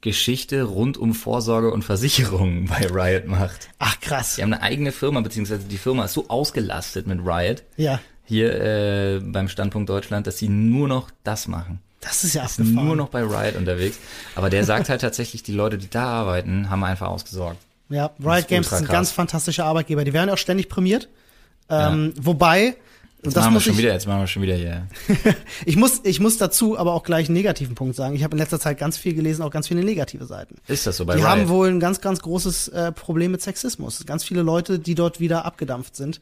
Geschichte rund um Vorsorge und Versicherung bei Riot macht. Ach krass. Die haben eine eigene Firma, beziehungsweise die Firma ist so ausgelastet mit Riot. Ja. Hier äh, beim Standpunkt Deutschland, dass sie nur noch das machen. Das ist ja ist nur noch bei Riot unterwegs. Aber der sagt halt tatsächlich, die Leute, die da arbeiten, haben einfach ausgesorgt. Ja, Riot Games krass. ganz fantastischer Arbeitgeber. Die werden auch ständig prämiert. Ähm, ja. Wobei, Jetzt das machen wir schon ich, wieder, jetzt machen wir schon wieder hier. ich muss, ich muss dazu aber auch gleich einen negativen Punkt sagen. Ich habe in letzter Zeit ganz viel gelesen, auch ganz viele negative Seiten. Ist das so bei Die Riot? haben wohl ein ganz, ganz großes äh, Problem mit Sexismus. Ganz viele Leute, die dort wieder abgedampft sind.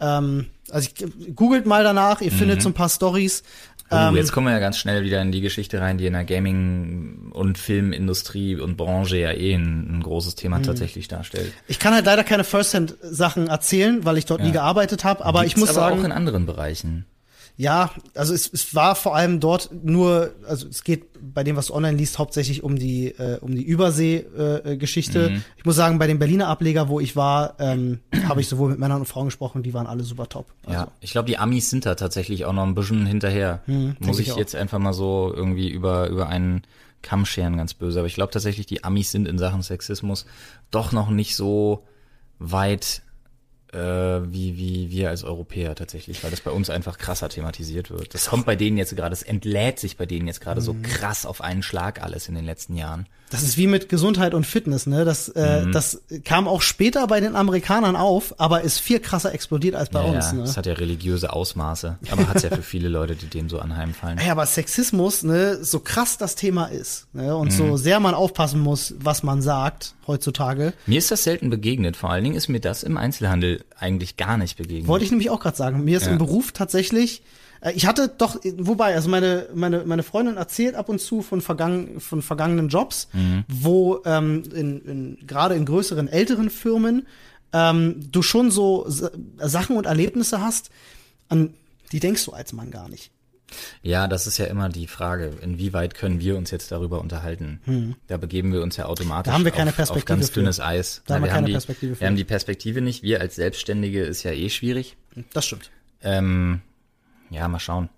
Ähm, also ich, googelt mal danach, ihr mhm. findet so ein paar Stories. Uh, ähm, jetzt kommen wir ja ganz schnell wieder in die Geschichte rein, die in der Gaming- und Filmindustrie und Branche ja eh ein, ein großes Thema mh. tatsächlich darstellt. Ich kann halt leider keine First-Hand-Sachen erzählen, weil ich dort ja. nie gearbeitet habe, aber Gibt's ich muss aber sagen. auch in anderen Bereichen. Ja, also es, es war vor allem dort nur, also es geht bei dem, was du online liest, hauptsächlich um die äh, um die Übersee-Geschichte. Äh, mhm. Ich muss sagen, bei dem Berliner Ableger, wo ich war, ähm, habe ich sowohl mit Männern und Frauen gesprochen, die waren alle super top. Also. Ja, ich glaube, die Amis sind da tatsächlich auch noch ein bisschen hinterher. Mhm, muss ich, ich jetzt einfach mal so irgendwie über über einen Kamm scheren, ganz böse. Aber ich glaube tatsächlich, die Amis sind in Sachen Sexismus doch noch nicht so weit äh, wie, wie wir als Europäer tatsächlich, weil das bei uns einfach krasser thematisiert wird. Das kommt bei denen jetzt gerade, es entlädt sich bei denen jetzt gerade mhm. so krass auf einen Schlag alles in den letzten Jahren. Das ist wie mit Gesundheit und Fitness, ne? Das, äh, mhm. das kam auch später bei den Amerikanern auf, aber ist viel krasser explodiert als bei ja, uns. Ja, ne? Das hat ja religiöse Ausmaße, aber hat's ja für viele Leute, die dem so anheimfallen. Ja, aber Sexismus, ne, so krass das Thema ist, ne, und mhm. so sehr man aufpassen muss, was man sagt heutzutage. Mir ist das selten begegnet. Vor allen Dingen ist mir das im Einzelhandel eigentlich gar nicht begegnet. Wollte ich nämlich auch gerade sagen. Mir ist ja. im Beruf tatsächlich äh, ich hatte doch, wobei, also meine, meine, meine Freundin erzählt ab und zu von, vergangen, von vergangenen Jobs, mhm. wo ähm, in, in, gerade in größeren, älteren Firmen ähm, du schon so Sachen und Erlebnisse hast, an die denkst du als Mann gar nicht. Ja, das ist ja immer die Frage, inwieweit können wir uns jetzt darüber unterhalten? Hm. Da begeben wir uns ja automatisch da haben wir keine Perspektive auf, ganz für. dünnes Eis. Da haben wir, wir keine die, Perspektive für. Wir haben die Perspektive nicht. Wir als Selbstständige ist ja eh schwierig. Das stimmt. Ähm, ja, mal schauen.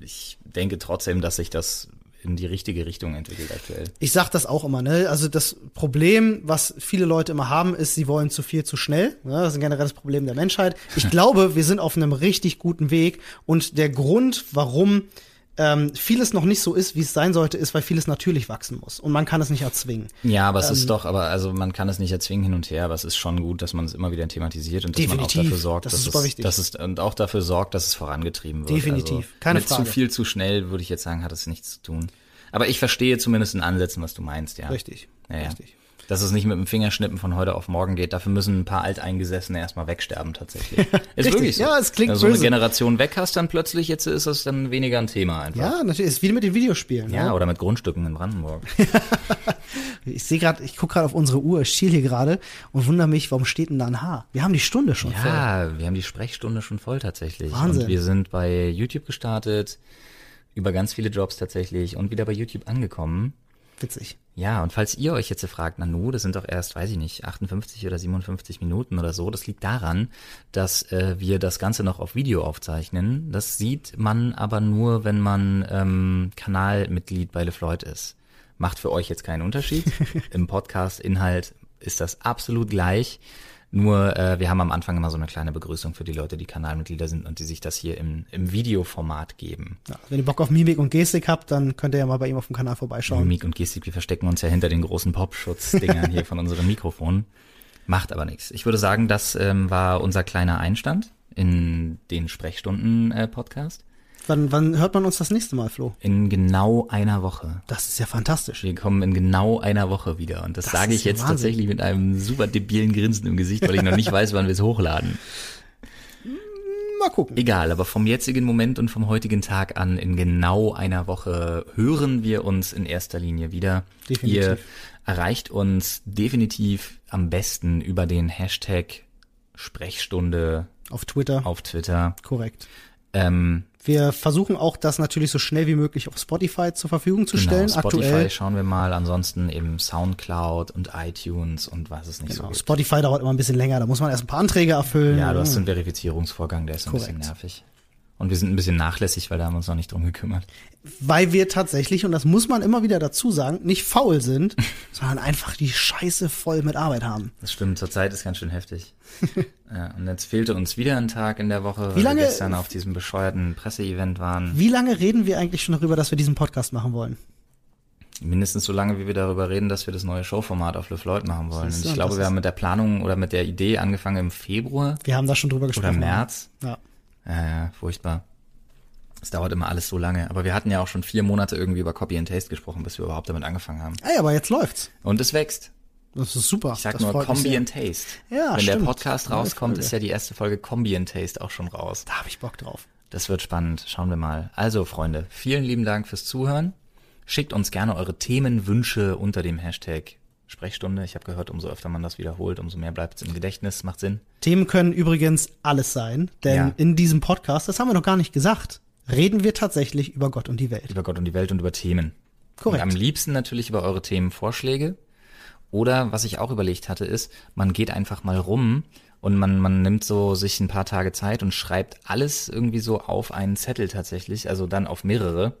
Ich denke trotzdem, dass sich das in die richtige Richtung entwickelt aktuell. Ich sag das auch immer, ne? Also das Problem, was viele Leute immer haben, ist, sie wollen zu viel zu schnell. Ne? Das ist ein generelles Problem der Menschheit. Ich glaube, wir sind auf einem richtig guten Weg und der Grund, warum ähm, vieles noch nicht so ist, wie es sein sollte, ist, weil vieles natürlich wachsen muss und man kann es nicht erzwingen. Ja, aber es Ähm, ist doch, aber also man kann es nicht erzwingen hin und her, aber es ist schon gut, dass man es immer wieder thematisiert und dass man auch Definitiv. dafür sorgt, Das dass es, wichtig. dass es und auch dafür sorgt, dass es vorangetrieben wird. Definitiv. Also Keine mit Frage. zu viel zu schnell würde ich jetzt sagen, hat es nichts zu tun. Aber ich verstehe zumindest in Ansätzen, was du meinst, ja. Richtig. Ja, ja. Richtig. Dass es nicht mit dem Fingerschnippen von heute auf morgen geht, dafür müssen ein paar Alteingesessene erstmal wegsterben tatsächlich. Ist Richtig. wirklich so. Ja, es klingt Wenn du so eine. Generation weg hast, dann plötzlich, jetzt ist das dann weniger ein Thema einfach. Ja, natürlich. Ist wie mit den Videospielen. Ja, ne? oder mit Grundstücken in Brandenburg. Ich sehe gerade, ich gucke gerade auf unsere Uhr, ich schiel hier gerade und wundere mich, warum steht denn da ein H? Wir haben die Stunde schon voll. Ja, wir haben die Sprechstunde schon voll tatsächlich. Wahnsinn. Und wir sind bei YouTube gestartet, über ganz viele Jobs tatsächlich und wieder bei YouTube angekommen. Witzig. Ja, und falls ihr euch jetzt fragt, Nanu, das sind doch erst, weiß ich nicht, 58 oder 57 Minuten oder so, das liegt daran, dass äh, wir das Ganze noch auf Video aufzeichnen. Das sieht man aber nur, wenn man ähm, Kanalmitglied bei LeFloid ist. Macht für euch jetzt keinen Unterschied. Im Podcast-Inhalt ist das absolut gleich. Nur äh, wir haben am Anfang immer so eine kleine Begrüßung für die Leute, die Kanalmitglieder sind und die sich das hier im, im Videoformat geben. Ja, wenn ihr Bock auf Mimik und Gestik habt, dann könnt ihr ja mal bei ihm auf dem Kanal vorbeischauen. Mimik und Gestik, wir verstecken uns ja hinter den großen Popschutzdingern hier von unserem Mikrofon. Macht aber nichts. Ich würde sagen, das ähm, war unser kleiner Einstand in den Sprechstunden-Podcast. Wann, wann hört man uns das nächste Mal, Flo? in genau einer Woche. Das ist ja fantastisch. Wir kommen in genau einer Woche wieder. Und das, Das sage ich jetzt Wahnsinn. tatsächlich mit einem super debilen Grinsen im Gesicht, weil ich noch nicht weiß, wann wir es hochladen. Mal gucken. Egal, aber vom jetzigen Moment und vom heutigen Tag an in genau einer Woche hören wir uns in erster Linie wieder. Definitiv. Ihr erreicht uns definitiv am besten über den Hashtag Sprechstunde Auf Twitter. auf Twitter. Korrekt. Ähm, Wir versuchen auch, das natürlich so schnell wie möglich auf Spotify zur Verfügung zu genau, stellen. Spotify Aktuell. schauen wir mal, ansonsten eben Soundcloud und iTunes und was es nicht so Genau. gibt. Spotify dauert immer ein bisschen länger. Da muss man erst ein paar Anträge erfüllen. Ja, du hast so einen Verifizierungsvorgang, der ist ein bisschen Korrekt. nervig. Und wir sind ein bisschen nachlässig, weil da haben wir uns noch nicht drum gekümmert. Weil wir tatsächlich, und das muss man immer wieder dazu sagen, nicht faul sind, sondern einfach die Scheiße voll mit Arbeit haben. Das stimmt, zurzeit ist ganz schön heftig. ja, und jetzt fehlte uns wieder ein Tag in der Woche, Wie weil lange- wir gestern auf diesem bescheuerten Presseevent waren. Wie lange reden wir eigentlich schon darüber, dass wir diesen Podcast machen wollen? Mindestens so lange, wie wir darüber reden, dass wir das neue Showformat auf Le Floyd machen wollen. Und ich glaube, wir haben mit der Planung oder mit der Idee angefangen im Februar Wir haben da schon drüber gesprochen. oder März. Ja. Ja, furchtbar. Es dauert immer alles so lange. Aber wir hatten ja auch schon vier Monate irgendwie über Copy and Taste gesprochen, bis wir überhaupt damit angefangen haben. Ey, aber jetzt läuft's. Und es wächst. Das ist super. Ich sag das nur Combi and Taste. Ja, Wenn stimmt. der Podcast rauskommt, Folge. ist ja die erste Folge Combi and Taste auch schon raus. Da habe ich Bock drauf. Das wird spannend. Schauen wir mal. Also, Freunde, vielen lieben Dank fürs Zuhören. Schickt uns gerne eure Themenwünsche unter dem Hashtag Sprechstunde. Ich habe gehört, umso öfter man das wiederholt, umso mehr bleibt es im Gedächtnis. Macht Sinn. Themen können übrigens alles sein, denn Ja. in diesem Podcast, das haben wir noch gar nicht gesagt, reden wir tatsächlich über Gott und die Welt. Über Gott und die Welt und über Themen. Korrekt. Und am liebsten natürlich über eure Themenvorschläge. Oder was ich auch überlegt hatte, ist, man geht einfach mal rum und man, man nimmt so sich ein paar Tage Zeit und schreibt alles irgendwie so auf einen Zettel tatsächlich, also dann auf mehrere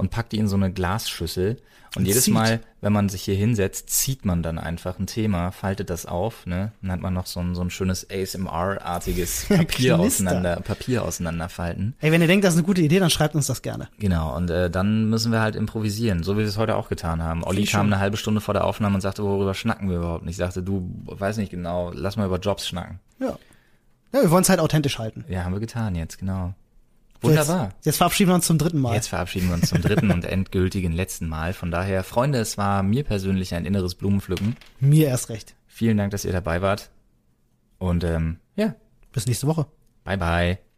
und packt die in so eine Glasschüssel. Und Und jedes zieht. Mal, wenn man sich hier hinsetzt, zieht man dann einfach ein Thema, faltet das auf, ne? Dann hat man noch so ein, so ein schönes ASMR-artiges Papier auseinander, Papier auseinanderfalten. Ey, wenn ihr denkt, das ist eine gute Idee, dann schreibt uns das gerne. Genau, und äh, dann müssen wir halt improvisieren, so wie wir es heute auch getan haben. Olli kam eine halbe Stunde vor der Aufnahme und sagte, worüber schnacken wir überhaupt? Und ich sagte, du, weiß nicht genau, lass mal über Jobs schnacken. Ja. Ja, wir wollen es halt authentisch halten. Ja, haben wir getan jetzt, genau. Wunderbar. Jetzt, jetzt verabschieden wir uns zum dritten Mal. Jetzt verabschieden wir uns zum dritten und endgültigen letzten Mal. Von daher, Freunde, es war mir persönlich ein inneres Blumenpflücken. Mir erst recht. Vielen Dank, dass ihr dabei wart. Und ähm, ja, Bis nächste Woche. bye bye.